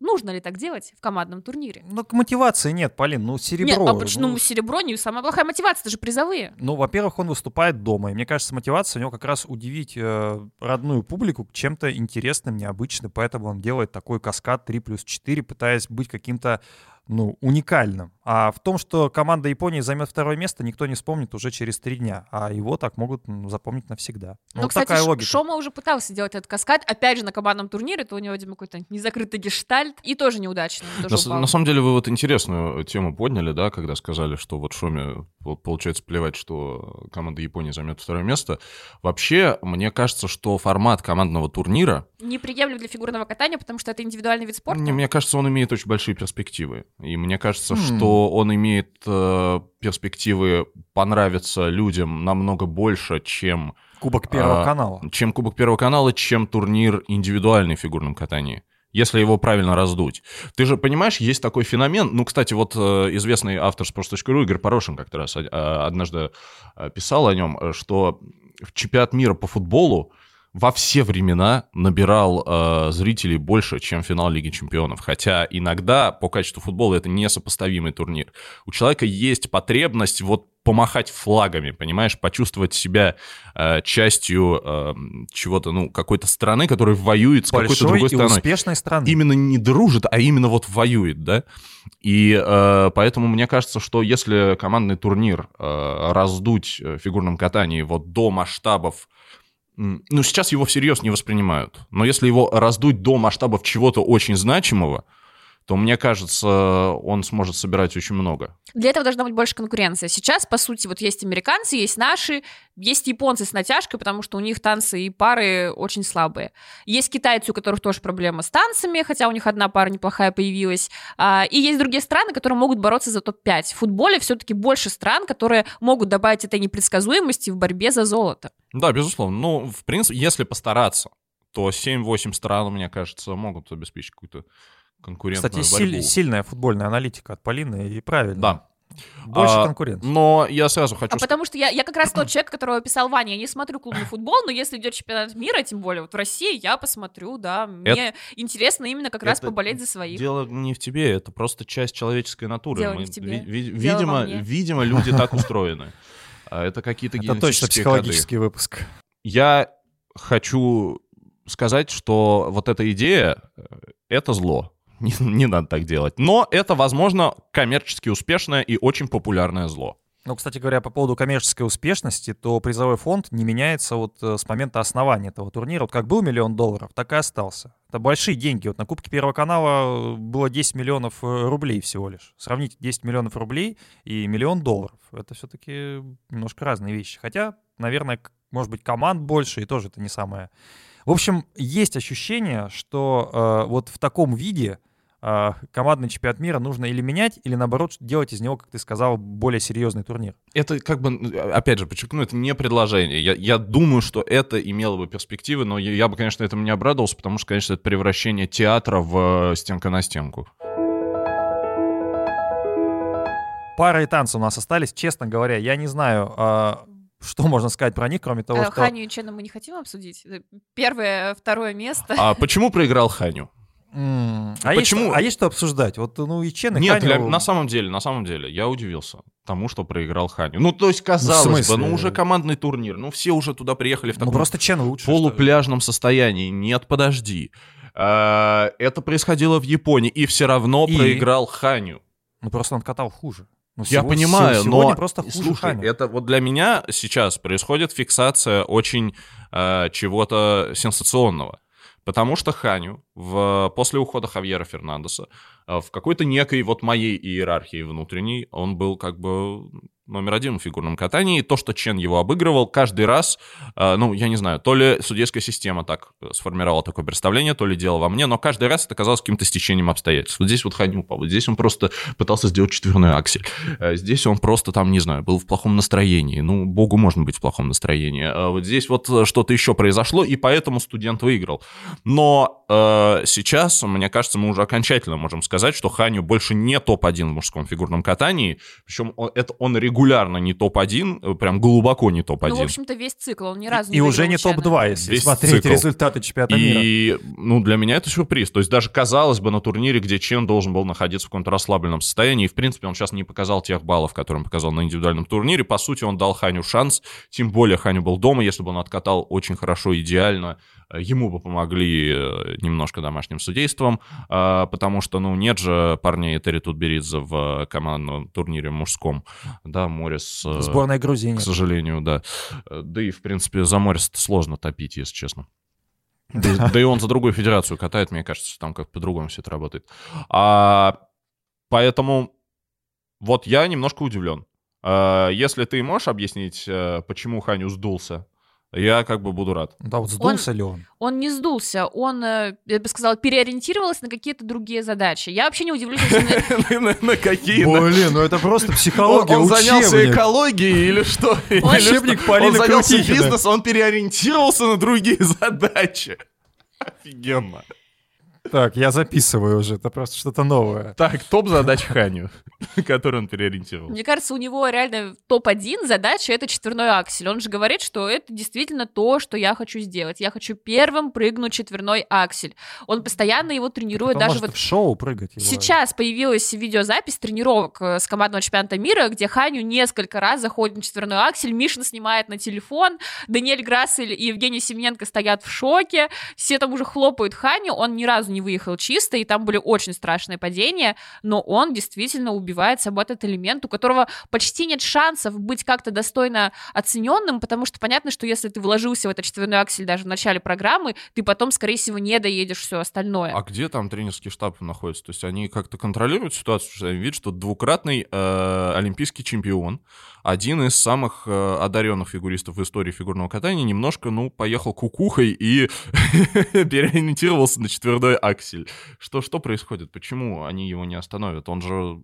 Нужно ли так делать в командном турнире? Ну, к мотивации нет, Полин, ну, серебро. Нет, а почему ну, серебро не самая плохая мотивация, это же призовые. Ну, во-первых, он выступает дома, и мне кажется, мотивация у него как раз удивить э, родную публику чем-то интересным, необычным, поэтому он делает такой каскад 3 плюс 4, пытаясь быть каким-то, ну, уникальным. А в том, что команда Японии займет второе место, никто не вспомнит уже через три дня. А его так могут ну, запомнить навсегда. Ну, вот кстати, такая логика. Шома уже пытался сделать этот каскад. Опять же, на командном турнире, то у него, видимо, какой-то незакрытый гештальт. И тоже неудачный. Тоже на, на самом деле, вы вот интересную тему подняли, да, когда сказали, что вот Шоме получается плевать, что команда Японии займет второе место. Вообще, мне кажется, что формат командного турнира... Неприемлем для фигурного катания, потому что это индивидуальный вид спорта. Не, мне кажется, он имеет очень большие перспективы. И мне кажется, mm. что он имеет э, перспективы понравиться людям намного больше, чем... Кубок Первого э, канала. Чем Кубок Первого канала, чем турнир индивидуальный в фигурном катании если его правильно раздуть. Ты же понимаешь, есть такой феномен. Ну, кстати, вот э, известный автор sports.ru Игорь Порошин как-то раз э, однажды э, писал о нем, э, что чемпионат мира по футболу во все времена набирал э, зрителей больше, чем финал Лиги Чемпионов. Хотя иногда по качеству футбола это несопоставимый турнир. У человека есть потребность вот помахать флагами, понимаешь, почувствовать себя э, частью э, чего-то, ну, какой-то страны, которая воюет с какой-то другой страной. успешной страны. Именно не дружит, а именно вот воюет, да. И э, поэтому мне кажется, что если командный турнир э, раздуть в фигурном катании вот до масштабов ну, сейчас его всерьез не воспринимают. Но если его раздуть до масштабов чего-то очень значимого, то, мне кажется, он сможет собирать очень много. Для этого должна быть больше конкуренция. Сейчас, по сути, вот есть американцы, есть наши, есть японцы с натяжкой, потому что у них танцы и пары очень слабые. Есть китайцы, у которых тоже проблема с танцами, хотя у них одна пара неплохая появилась. А, и есть другие страны, которые могут бороться за топ-5. В футболе все-таки больше стран, которые могут добавить этой непредсказуемости в борьбе за золото. Да, безусловно. Ну, в принципе, если постараться, то 7-8 стран, мне кажется, могут обеспечить какую-то конкурентную Кстати, борьбу. Силь, сильная футбольная аналитика от Полины, и правильно. Да. Больше а, конкуренции. Но я сразу хочу... А потому что я, я как раз тот человек, которого писал Ваня, я не смотрю клубный футбол, но если идет чемпионат мира, тем более вот в России, я посмотрю, да. Мне это, интересно именно как раз поболеть за своих. Дело не в тебе, это просто часть человеческой натуры. Дело Мы, не в тебе. Ви, ви, видимо, видимо, люди так устроены. А это какие-то Это точно психологический выпуск. Я хочу сказать, что вот эта идея — это зло не, не надо так делать. Но это, возможно, коммерчески успешное и очень популярное зло. Ну, кстати говоря, по поводу коммерческой успешности, то призовой фонд не меняется вот э, с момента основания этого турнира. Вот как был миллион долларов, так и остался. Это большие деньги. Вот на Кубке Первого канала было 10 миллионов э, рублей всего лишь. Сравните 10 миллионов рублей и миллион долларов. Это все-таки немножко разные вещи. Хотя, наверное, может быть, команд больше, и тоже это не самое. В общем, есть ощущение, что э, вот в таком виде командный чемпионат мира нужно или менять, или наоборот делать из него, как ты сказал, более серьезный турнир. Это как бы, опять же, подчеркну, это не предложение. Я, я думаю, что это имело бы перспективы, но я, я бы, конечно, этому не обрадовался, потому что, конечно, это превращение театра в э, стенка на стенку. Пара и танцы у нас остались. Честно говоря, я не знаю, а, что можно сказать про них, кроме того, а, что... Ханю и Чена мы не хотим обсудить. Первое, второе место. А почему проиграл Ханю? Mm. А Почему? Есть, а есть что обсуждать? Вот, ну, и Чен, и Нет, Ханю... для, на самом деле, на самом деле, я удивился тому, что проиграл Ханю. Ну, то есть, казалось ну, бы, ну, уже командный турнир, ну, все уже туда приехали в ну, таком ну, просто Чен лучше, полупляжном состоянии. Нет, подожди. А, это происходило в Японии, и все равно и... проиграл Ханю. Ну, просто он катал хуже. Ну, я всего, понимаю, но просто хуже слушай, Ханю. это вот для меня сейчас происходит фиксация очень э, чего-то сенсационного. Потому что Ханю в, после ухода Хавьера Фернандеса э, в какой-то некой вот моей иерархии внутренней он был как бы номер один в фигурном катании. То, что Чен его обыгрывал каждый раз, э, ну, я не знаю, то ли судейская система так э, сформировала такое представление, то ли дело во мне, но каждый раз это казалось каким-то стечением обстоятельств. Вот здесь вот Ханю упал, вот здесь он просто пытался сделать четверной аксель. Э, здесь он просто там, не знаю, был в плохом настроении. Ну, богу можно быть в плохом настроении. Вот здесь вот что-то еще произошло, и поэтому студент выиграл. Но э, сейчас, мне кажется, мы уже окончательно можем сказать, что Ханю больше не топ-1 в мужском фигурном катании, причем он, это он регулярно не топ-1, э, прям глубоко не топ-1. Ну, в общем-то, весь цикл, он ни разу и, не И уже не топ-2, если весь смотреть цикл. результаты чемпионата и, мира. И, ну, для меня это сюрприз. То есть даже казалось бы на турнире, где Чен должен был находиться в каком-то расслабленном состоянии, и, в принципе, он сейчас не показал тех баллов, которые он показал на индивидуальном турнире. По сути, он дал Ханю шанс, тем более Ханю был дома, если бы он откатал очень хорошо, идеально, ему бы помогли э, немножко домашним судейством, а, потому что, ну, нет же парней Терри Тутберидзе в командном турнире мужском, да, Морис... э, Сборная Грузии К сожалению, да. Э, Да и, в принципе, за Морис сложно топить, если честно. Да, и- да и он за другую федерацию катает, мне кажется, там как по-другому все это работает. А, поэтому вот я немножко удивлен. А, если ты можешь объяснить, почему Ханю сдулся, я как бы буду рад. Да вот сдулся ли он? Он не сдулся, он, э, я бы сказала, переориентировался на какие-то другие задачи. Я вообще не удивлюсь, если... на- какие? Блин, ну это просто Он психология, он занялся экологией или что? Учебник? Полины Он занялся бизнесом, он переориентировался на другие задачи. Офигенно. Так, я записываю уже, это просто что-то новое. Так, топ-задач Ханю, который он переориентировал. Мне кажется, у него реально топ-1 задача — это четверной аксель. Он же говорит, что это действительно то, что я хочу сделать. Я хочу первым прыгнуть четверной аксель. Он постоянно его тренирует, Он даже может вот в шоу прыгать. его. Сейчас появилась видеозапись тренировок э, с командного чемпионата мира, где Ханю несколько раз заходит на четверной аксель, Мишин снимает на телефон, Даниэль Грассель и Евгений Семененко стоят в шоке, все там уже хлопают Ханю, он ни разу не выехал чисто, и там были очень страшные падения, но он действительно убивает собой этот элемент, у которого почти нет шансов быть как-то достойно оцененным, потому что понятно, что если ты вложился в этот четверной аксель даже в начале программы, ты потом, скорее всего, не доедешь все остальное. А где там тренерский штаб находится? То есть они как-то контролируют ситуацию, что они видят, что двукратный э, олимпийский чемпион, один из самых э, одаренных фигуристов в истории фигурного катания, немножко, ну, поехал кукухой и переориентировался на четверной аксель. Что, что происходит? Почему они его не остановят? Он же...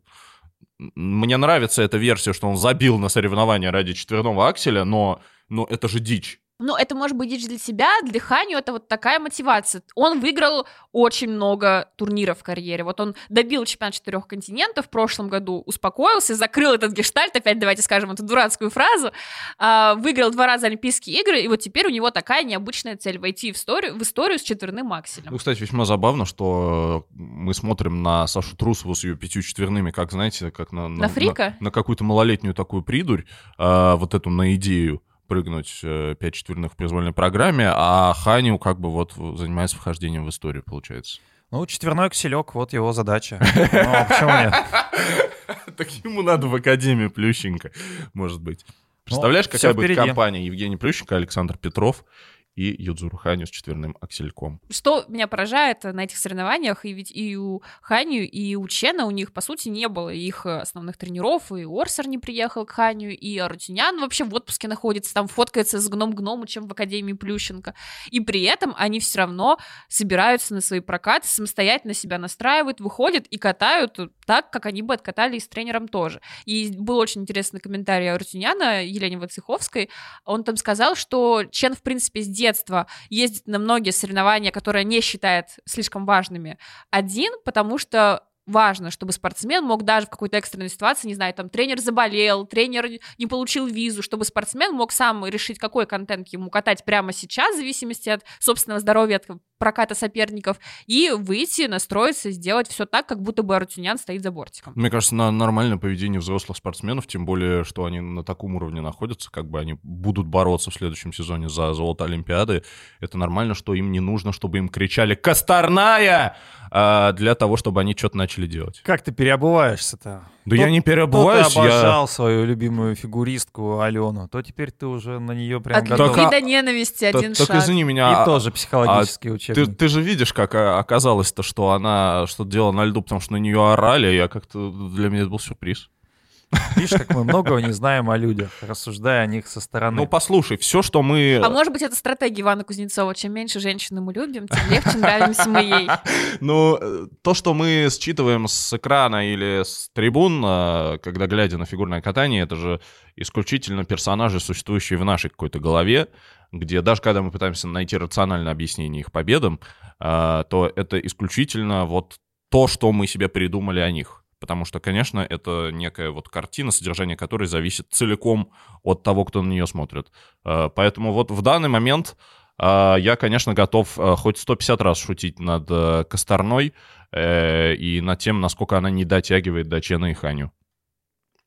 Мне нравится эта версия, что он забил на соревнования ради четверного акселя, но, но это же дичь. Ну, это может быть дичь для себя, для Ханю это вот такая мотивация. Он выиграл очень много турниров в карьере. Вот он добил чемпионат четырех континентов в прошлом году, успокоился, закрыл этот гештальт, опять давайте скажем эту дурацкую фразу, а, выиграл два раза Олимпийские игры, и вот теперь у него такая необычная цель — войти в историю, в историю с четверным акселем. Ну, кстати, весьма забавно, что мы смотрим на Сашу Трусову с ее пятью четверными, как, знаете, как на... На фрика? На, какую-то малолетнюю такую придурь, а, вот эту на идею прыгнуть э, пять четверных в произвольной программе, а Ханю как бы вот занимается вхождением в историю, получается. Ну, четверной кселек, вот его задача. Ну, а почему нет? Так ему надо в Академию Плющенко, может быть. Представляешь, всё какая будет компания Евгений Плющенко, Александр Петров и Юдзуру Ханю с четверным аксельком. Что меня поражает на этих соревнованиях, и ведь и у Ханю, и у Чена у них, по сути, не было их э, основных тренеров, и Орсер не приехал к Ханю, и Арутюнян вообще в отпуске находится, там фоткается с Гном Гномычем в Академии Плющенко, и при этом они все равно собираются на свои прокаты, самостоятельно себя настраивают, выходят и катают так, как они бы откатали и с тренером тоже. И был очень интересный комментарий Арутюняна Елене Вацеховской, он там сказал, что Чен, в принципе, с детства ездит на многие соревнования, которые не считает слишком важными. Один, потому что важно, чтобы спортсмен мог даже в какой-то экстренной ситуации, не знаю, там тренер заболел, тренер не получил визу, чтобы спортсмен мог сам решить, какой контент ему катать прямо сейчас, в зависимости от собственного здоровья, от проката соперников, и выйти, настроиться, сделать все так, как будто бы Арутюнян стоит за бортиком. Мне кажется, на нормальное поведение взрослых спортсменов, тем более, что они на таком уровне находятся, как бы они будут бороться в следующем сезоне за золото Олимпиады. Это нормально, что им не нужно, чтобы им кричали «Косторная!» а, для того, чтобы они что-то начали делать. Как ты переобуваешься-то? Да То- я не То ты переобуваюсь, я... обожал свою любимую фигуристку Алену, то теперь ты уже на нее прям От готов. любви до ненависти один Так шаг. извини меня, И а- тоже психологический ты, учебник. ты же видишь, как а, оказалось-то, что она что-то делала на льду, потому что на нее орали, я как-то... Для меня это был сюрприз. Видишь, как мы многого не знаем о людях, рассуждая о них со стороны. Ну, послушай, все, что мы... А может быть, это стратегия Ивана Кузнецова. Чем меньше женщины мы любим, тем легче нравимся мы ей. Ну, э, то, что мы считываем с экрана или с трибун, э, когда глядя на фигурное катание, это же исключительно персонажи, существующие в нашей какой-то голове, где даже когда мы пытаемся найти рациональное объяснение их победам, э, то это исключительно вот то, что мы себе придумали о них. Потому что, конечно, это некая вот картина, содержание которой зависит целиком от того, кто на нее смотрит. Э, Поэтому вот в данный момент а, Я, конечно, готов э, хоть 150 раз шутить над э, Косторной э, и над тем, насколько она не дотягивает до Чена и Ханю.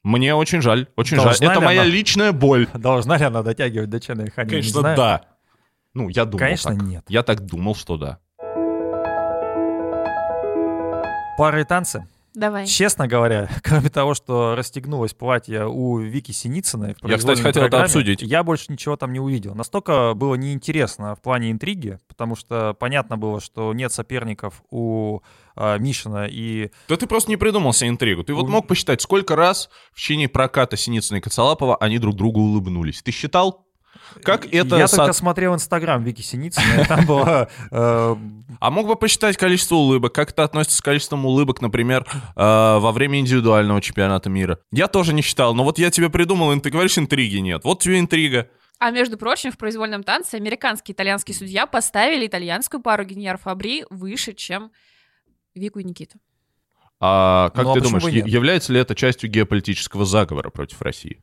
Мне очень жаль, очень Должна жаль. Это моя она? личная боль. Должна ли она дотягивать до Чена и Хани? Конечно, да. Ну, я думал Конечно, так. нет. Я так думал, что да. Пары и танцы. Давай. Честно говоря, кроме того, что расстегнулось платье у Вики Синицыной в Я, кстати, хотел это обсудить. Я больше ничего там не увидел. Настолько было неинтересно в плане интриги, потому что понятно было, что нет соперников у а, Мишина и Да ты просто не придумал себе интригу. Ты вот Ой. мог посчитать, сколько раз в течение проката Синицына и Коцалапова они друг другу улыбнулись. Ты считал? Как это... Я со- только смотрел Инстаграм Вики Синицыной, там было... э, А мог бы посчитать количество улыбок? Как это относится с количеством улыбок, например, э, во время индивидуального чемпионата мира? Я тоже не считал, но вот я тебе придумал, и ты говоришь, интриги нет. Вот тебе интрига. А между прочим, в произвольном танце американский и итальянский судья поставили итальянскую пару Геньяр Фабри выше, чем Вику и Никиту. А как Ну, а ты думаешь, является ли это частью геополитического заговора против России?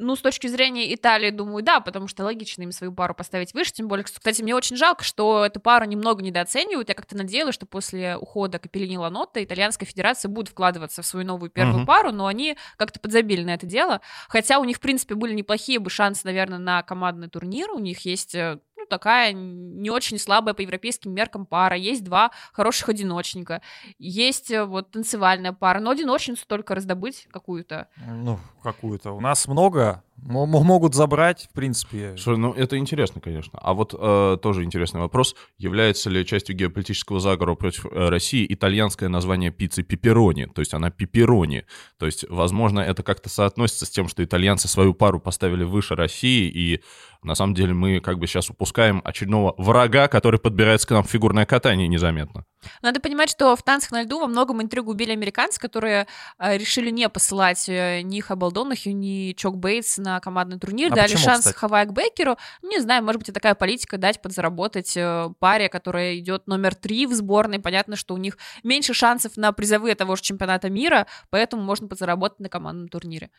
Ну, с точки зрения Италии, думаю, да, потому что логично им свою пару поставить выше, тем более, кстати, мне очень жалко, что эту пару немного недооценивают. Я как-то надеялась, что после ухода Капеллини Ланотта итальянская федерация будет вкладываться в свою новую первую Мгм. пару, но они как-то подзабили на это дело. Хотя у них, в принципе, были неплохие бы шансы, наверное, на командный турнир. У них есть э, ну, такая не очень слабая по европейским меркам пара. Есть два хороших одиночника. Есть э, вот танцевальная пара. Но одиночницу только раздобыть какую-то. Ну, какую-то. У нас много. Мо- мо- Могут забрать, в принципе. Слушай, ну это интересно, конечно. А вот э, тоже интересный вопрос. Является ли частью геополитического заговора против э, России итальянское название пиццы пепперони? То есть она пепперони. То есть, возможно, это как-то соотносится с тем, что итальянцы свою пару поставили выше России, и на самом деле мы как бы сейчас упускаем очередного врага, который подбирается к нам в фигурное катание незаметно. Надо понимать, что в танцах на льду во многом интригу убили американцы, которые э, решили не посылать э, ни Хабалдонахью, ни Чок Бейтс на командный турнир, А дали почему, шанс кстати? Хавай Бекеру. Ну, не знаю, может быть, это такая политика дать подзаработать э, паре, которая идет номер три в сборной. Понятно, что у них меньше шансов на призовые того же чемпионата мира, поэтому можно подзаработать на командном турнире.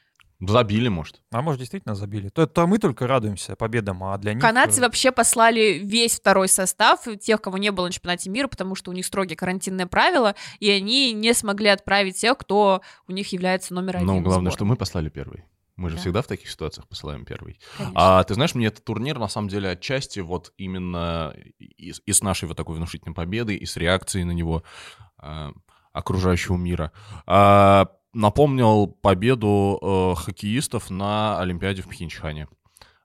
Забили, может. А может, действительно забили. То, то мы только радуемся победам, а для них... Канадцы э, вообще послали весь второй состав, тех, кого не было на чемпионате мира, потому что у них строгие карантинные правила, и они не смогли отправить тех, кто у них является номер один. Но в главное, что мы послали первый. Мы же Да. всегда в таких ситуациях посылаем первый. Конечно. А ты знаешь, мне этот турнир, на самом деле, отчасти вот именно и, с- и с нашей вот такой внушительной победой, и с реакцией на него а, окружающего мира, а, напомнил победу э, хоккеистов на Олимпиаде в Пхенчхане.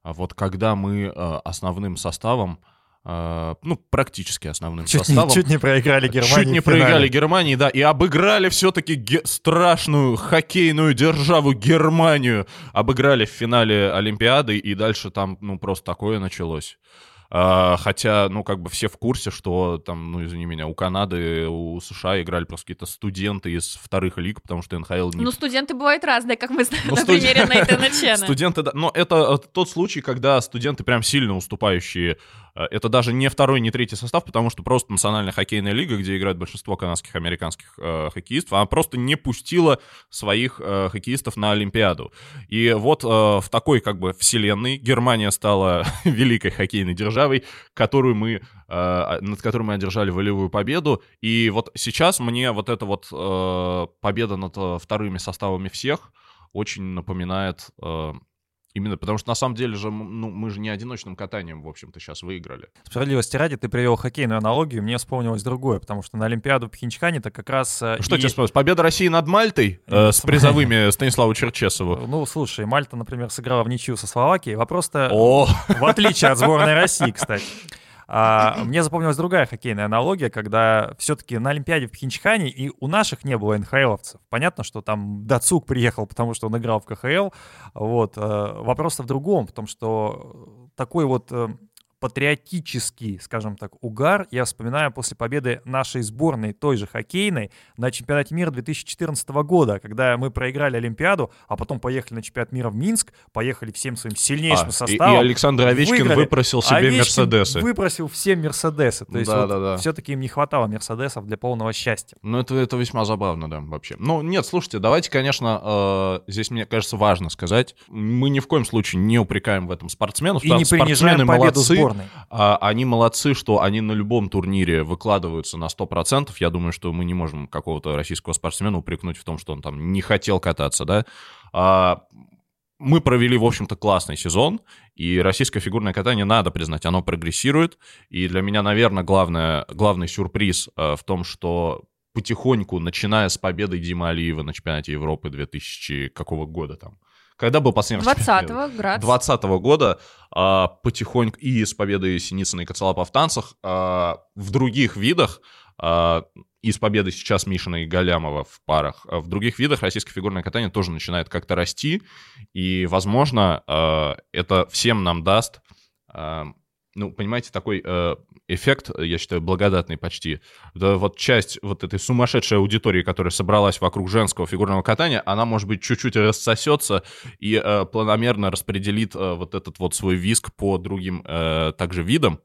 А вот когда мы э, основным составом, э, ну, практически основным Чуть не, составом... чуть не проиграли Германии. Чуть не проиграли Германии, да, и обыграли все-таки страшную хоккейную державу Германию. Обыграли в финале Олимпиады, и дальше там, ну, просто такое началось. А, хотя, ну, как бы все в курсе, что там, ну, извини меня, у Канады, у США играли просто какие-то студенты из вторых лиг, потому что НХЛ не Ну, студенты бывают разные, как мы знаем Ну, на студ- примере Нейтана Чена. Студенты, да, но это э, тот случай, когда студенты прям сильно уступающие. Э, Это даже не второй, не третий состав, потому что просто национальная хоккейная лига, где играет большинство канадских американских э, хоккеистов, она просто не пустила своих э, хоккеистов на Олимпиаду. И вот э, в такой как бы вселенной Германия стала великой хоккейной державой, которую мы, э, над которой мы одержали волевую победу. И вот сейчас мне вот эта вот э, победа над э, вторыми составами всех очень напоминает э, именно, потому что на самом деле же, ну, мы же не одиночным катанием, в общем-то, сейчас выиграли. Справедливости ради, ты привел хоккейную аналогию, мне вспомнилось другое, потому что на Олимпиаду в Пхенчхане это как раз... э, Ну, Что и- тебе вспомнилось? Победа России над Мальтой э, с Смотри. призовыми Станиславу Черчесову. Ну, слушай, Мальта, например, сыграла в ничью со Словакией. Вопрос-то, О, в отличие от сборной России, кстати. А, мне запомнилась другая хоккейная аналогия, когда все-таки на Олимпиаде в Пхенчхане и у наших не было НХЛовцев. Понятно, что там Дацук приехал, потому что он играл в КХЛ. Вот. э, Вопрос-то в другом, в том, что такой вот э, патриотический, скажем так, угар я вспоминаю после победы нашей сборной, той же хоккейной, на чемпионате мира 2014 года, когда мы проиграли Олимпиаду, а потом поехали на чемпионат мира в Минск, поехали всем своим сильнейшим А, и- составом. И Александр Овечкин выиграли. выпросил себе Овечкин Мерседесы. выпросил все Мерседесы. То есть Да, вот да, да. все-таки им не хватало Мерседесов для полного счастья. Ну, это, это весьма забавно, да, вообще. Ну, нет, слушайте, давайте, конечно, э, здесь, мне кажется, важно сказать, мы ни в коем случае не упрекаем в этом спортсменов. И не принижаем спортсмены победу молодцы, сборной. А, они молодцы, что они на любом турнире выкладываются на 100%. Я думаю, что мы не можем какого-то российского спортсмена упрекнуть в том, что он там не хотел кататься, да. А, мы провели, в общем-то, классный сезон, и российское фигурное катание, надо признать, оно прогрессирует. И для меня, наверное, главное, главный сюрприз э, в том, что потихоньку, начиная с победы Димы Алиева на чемпионате Европы 2000 какого года там? Когда был последний раз чемпионат? 20-го, Грац. 20 года а, потихоньку и с победой Синицына и Коцелапа в танцах а, в других видах а, и с победой сейчас Мишина и Галямова в парах. а В других видах российское фигурное катание тоже начинает как-то расти, и, возможно, а, это всем нам даст, а, ну, понимаете, такой э, эффект, я считаю, благодатный почти. Да вот часть вот этой сумасшедшей аудитории, которая собралась вокруг женского фигурного катания, она, может быть, чуть-чуть рассосется и э, планомерно распределит э, вот этот вот свой виск по другим э, также видам,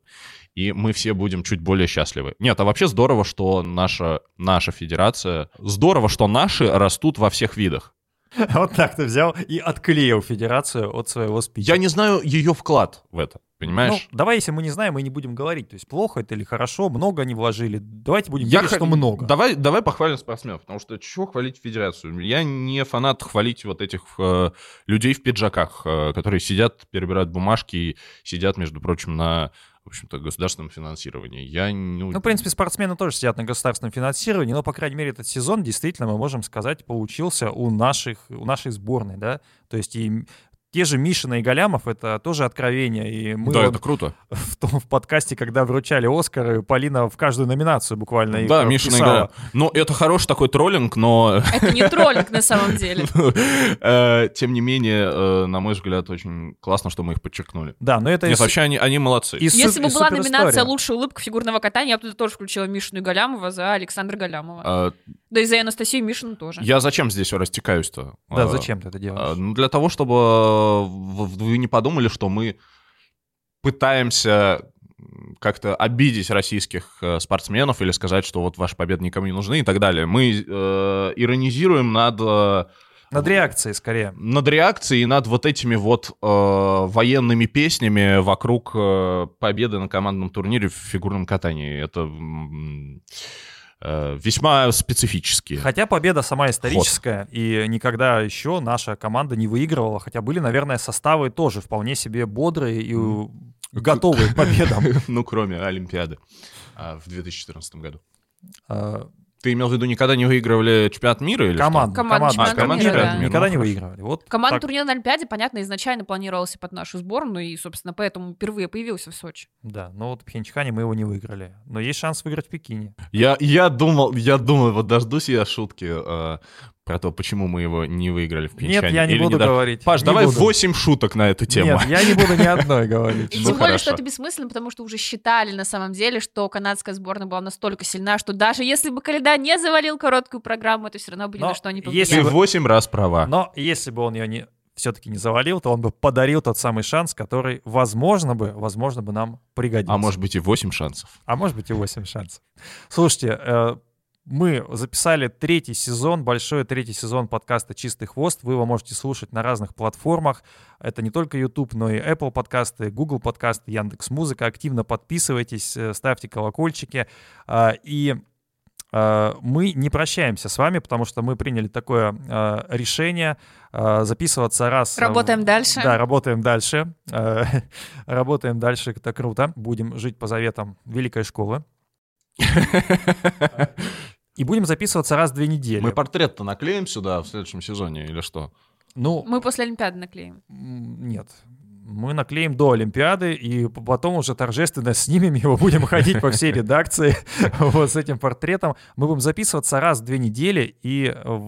и мы все будем чуть более счастливы. Нет, а вообще здорово, что наша, наша федерация... Здорово, что наши растут во всех видах. Вот так ты взял и отклеил федерацию от своего спича. Я не знаю ее вклад в это, Ну, понимаешь? давай, если мы не знаем, мы не будем говорить. То есть плохо это или хорошо, много они вложили. Давайте будем Я говорить, х- что много. Давай, давай похвалим спортсменов, потому что чего хвалить федерацию? Я не фанат хвалить вот этих э, людей в пиджаках, э, которые сидят, перебирают бумажки и сидят, между прочим, на, в общем-то, государственном финансировании. Я, ну, Ну, в принципе, спортсмены тоже сидят на государственном финансировании, но, по крайней мере, этот сезон действительно, мы можем сказать, получился у, наших, у нашей сборной, да. То есть и те же Мишина и Галямов — это тоже откровение. И мы да, вот это круто. в том в подкасте, когда вручали Оскары, Полина в каждую номинацию буквально да, э, Мишина писала. игра. Ну, это хороший такой троллинг, но, Это не троллинг на самом деле. э, тем не менее, э, на мой взгляд, очень классно, что мы их подчеркнули. Да, но это Нет, вообще они, молодцы. Если бы была номинация «Лучшая улыбка фигурного катания», я бы туда тоже включила Мишину и Галямова за Александра Галямова. А, Да и за Анастасию Мишину тоже. я зачем здесь растекаюсь-то? Да, А, зачем ты это А, делаешь? Ну, для того, чтобы вы не подумали, что мы пытаемся как-то обидеть российских э, спортсменов или сказать, что вот ваши победы никому не нужны и так далее. Мы э, иронизируем над, э, Над реакцией, скорее. над реакцией и над вот этими вот э, военными песнями вокруг э, победы на командном турнире в фигурном катании. Это весьма специфические. Хотя победа сама историческая, и никогда еще наша команда не выигрывала, хотя были, наверное, составы тоже вполне себе бодрые и готовые к победам. Ну, кроме Олимпиады а, в 2014 году. А, Ты имел в виду, никогда не выигрывали чемпионат мира или Команда, Команда команда, чемпионата команда мира, никогда- да. никогда Ну, не хорошо. выигрывали. Вот Командный так. турнир на Олимпиаде, понятно, изначально планировался под нашу сборную, и, собственно, поэтому впервые появился в Сочи. Да, но вот в Пхенчхане мы его не выиграли. Но есть шанс выиграть в Пекине. что? Я, я думал, я думал, вот дождусь я шутки э, про то, почему мы его не выиграли в Пхенчхане. Нет, я не Или буду да- говорить. Паш, не давай буду. 8 шуток на эту тему. Нет, я не буду ни одной говорить. И Ну, тем более, что это бессмысленно, потому что уже считали на самом деле, что канадская сборная была настолько сильна, что даже если бы Коляда не завалил короткую программу, это все равно бы ни на что не если повлияло. Ты бы- 8 раз права. Но если бы он ее не все-таки не завалил, то он бы подарил тот самый шанс, который, возможно бы, возможно бы нам пригодился. А может быть и 8 шансов. А может быть и 8 шансов. Слушайте, э, мы записали третий сезон, большой третий сезон подкаста «Чистый хвост». Вы его можете слушать на разных платформах. Это не только YouTube, но и Apple подкасты, Google подкасты, Яндекс Музыка. Активно подписывайтесь, э, ставьте колокольчики. А, И э, мы не прощаемся с вами, потому что мы приняли такое э, решение записываться раз... э, Работаем дальше. Да, работаем дальше. Э, Работаем дальше, это круто. Будем жить по заветам великой школы. И будем записываться раз в две недели. Мы портрет-то наклеим сюда в следующем сезоне или что? Ну, Мы после Олимпиады наклеим. нет. Мы наклеим до Олимпиады, и потом уже торжественно снимем его, будем ходить по всей редакции вот с этим портретом. Мы будем записываться раз в две недели и э,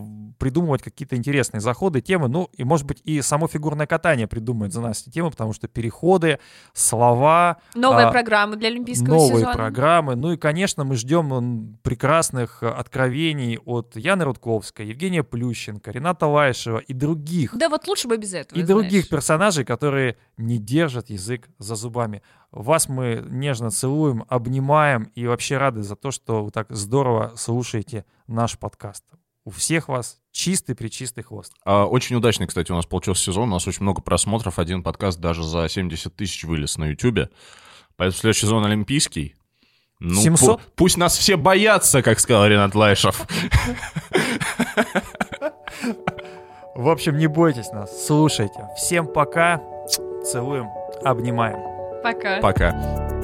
придумывать какие-то интересные заходы, темы, ну и, может быть, и само фигурное катание придумает за нас эти темы, потому что переходы, слова, Новые А, программы для Олимпийского новые сезона. программы. Ну и, конечно, мы ждем прекрасных откровений от Яны Рудковской, Евгения Плющенко, Рената Лайшева и других, Да вот лучше бы без этого. и знаешь. других персонажей, которые не держат язык за зубами. Вас мы нежно целуем, обнимаем и вообще рады за то, что вы так здорово слушаете наш подкаст. У всех вас чистый-причистый хвост. А, Очень удачный, кстати, у нас получился сезон. У нас очень много просмотров. Один подкаст даже за 70 тысяч вылез на Ютубе. Поэтому следующий сезон олимпийский. Ну, 700? пу- пусть нас все боятся, как сказал Ренат Лайшев. В общем, не бойтесь нас, слушайте. Всем пока. Целуем, обнимаем. Пока. Пока.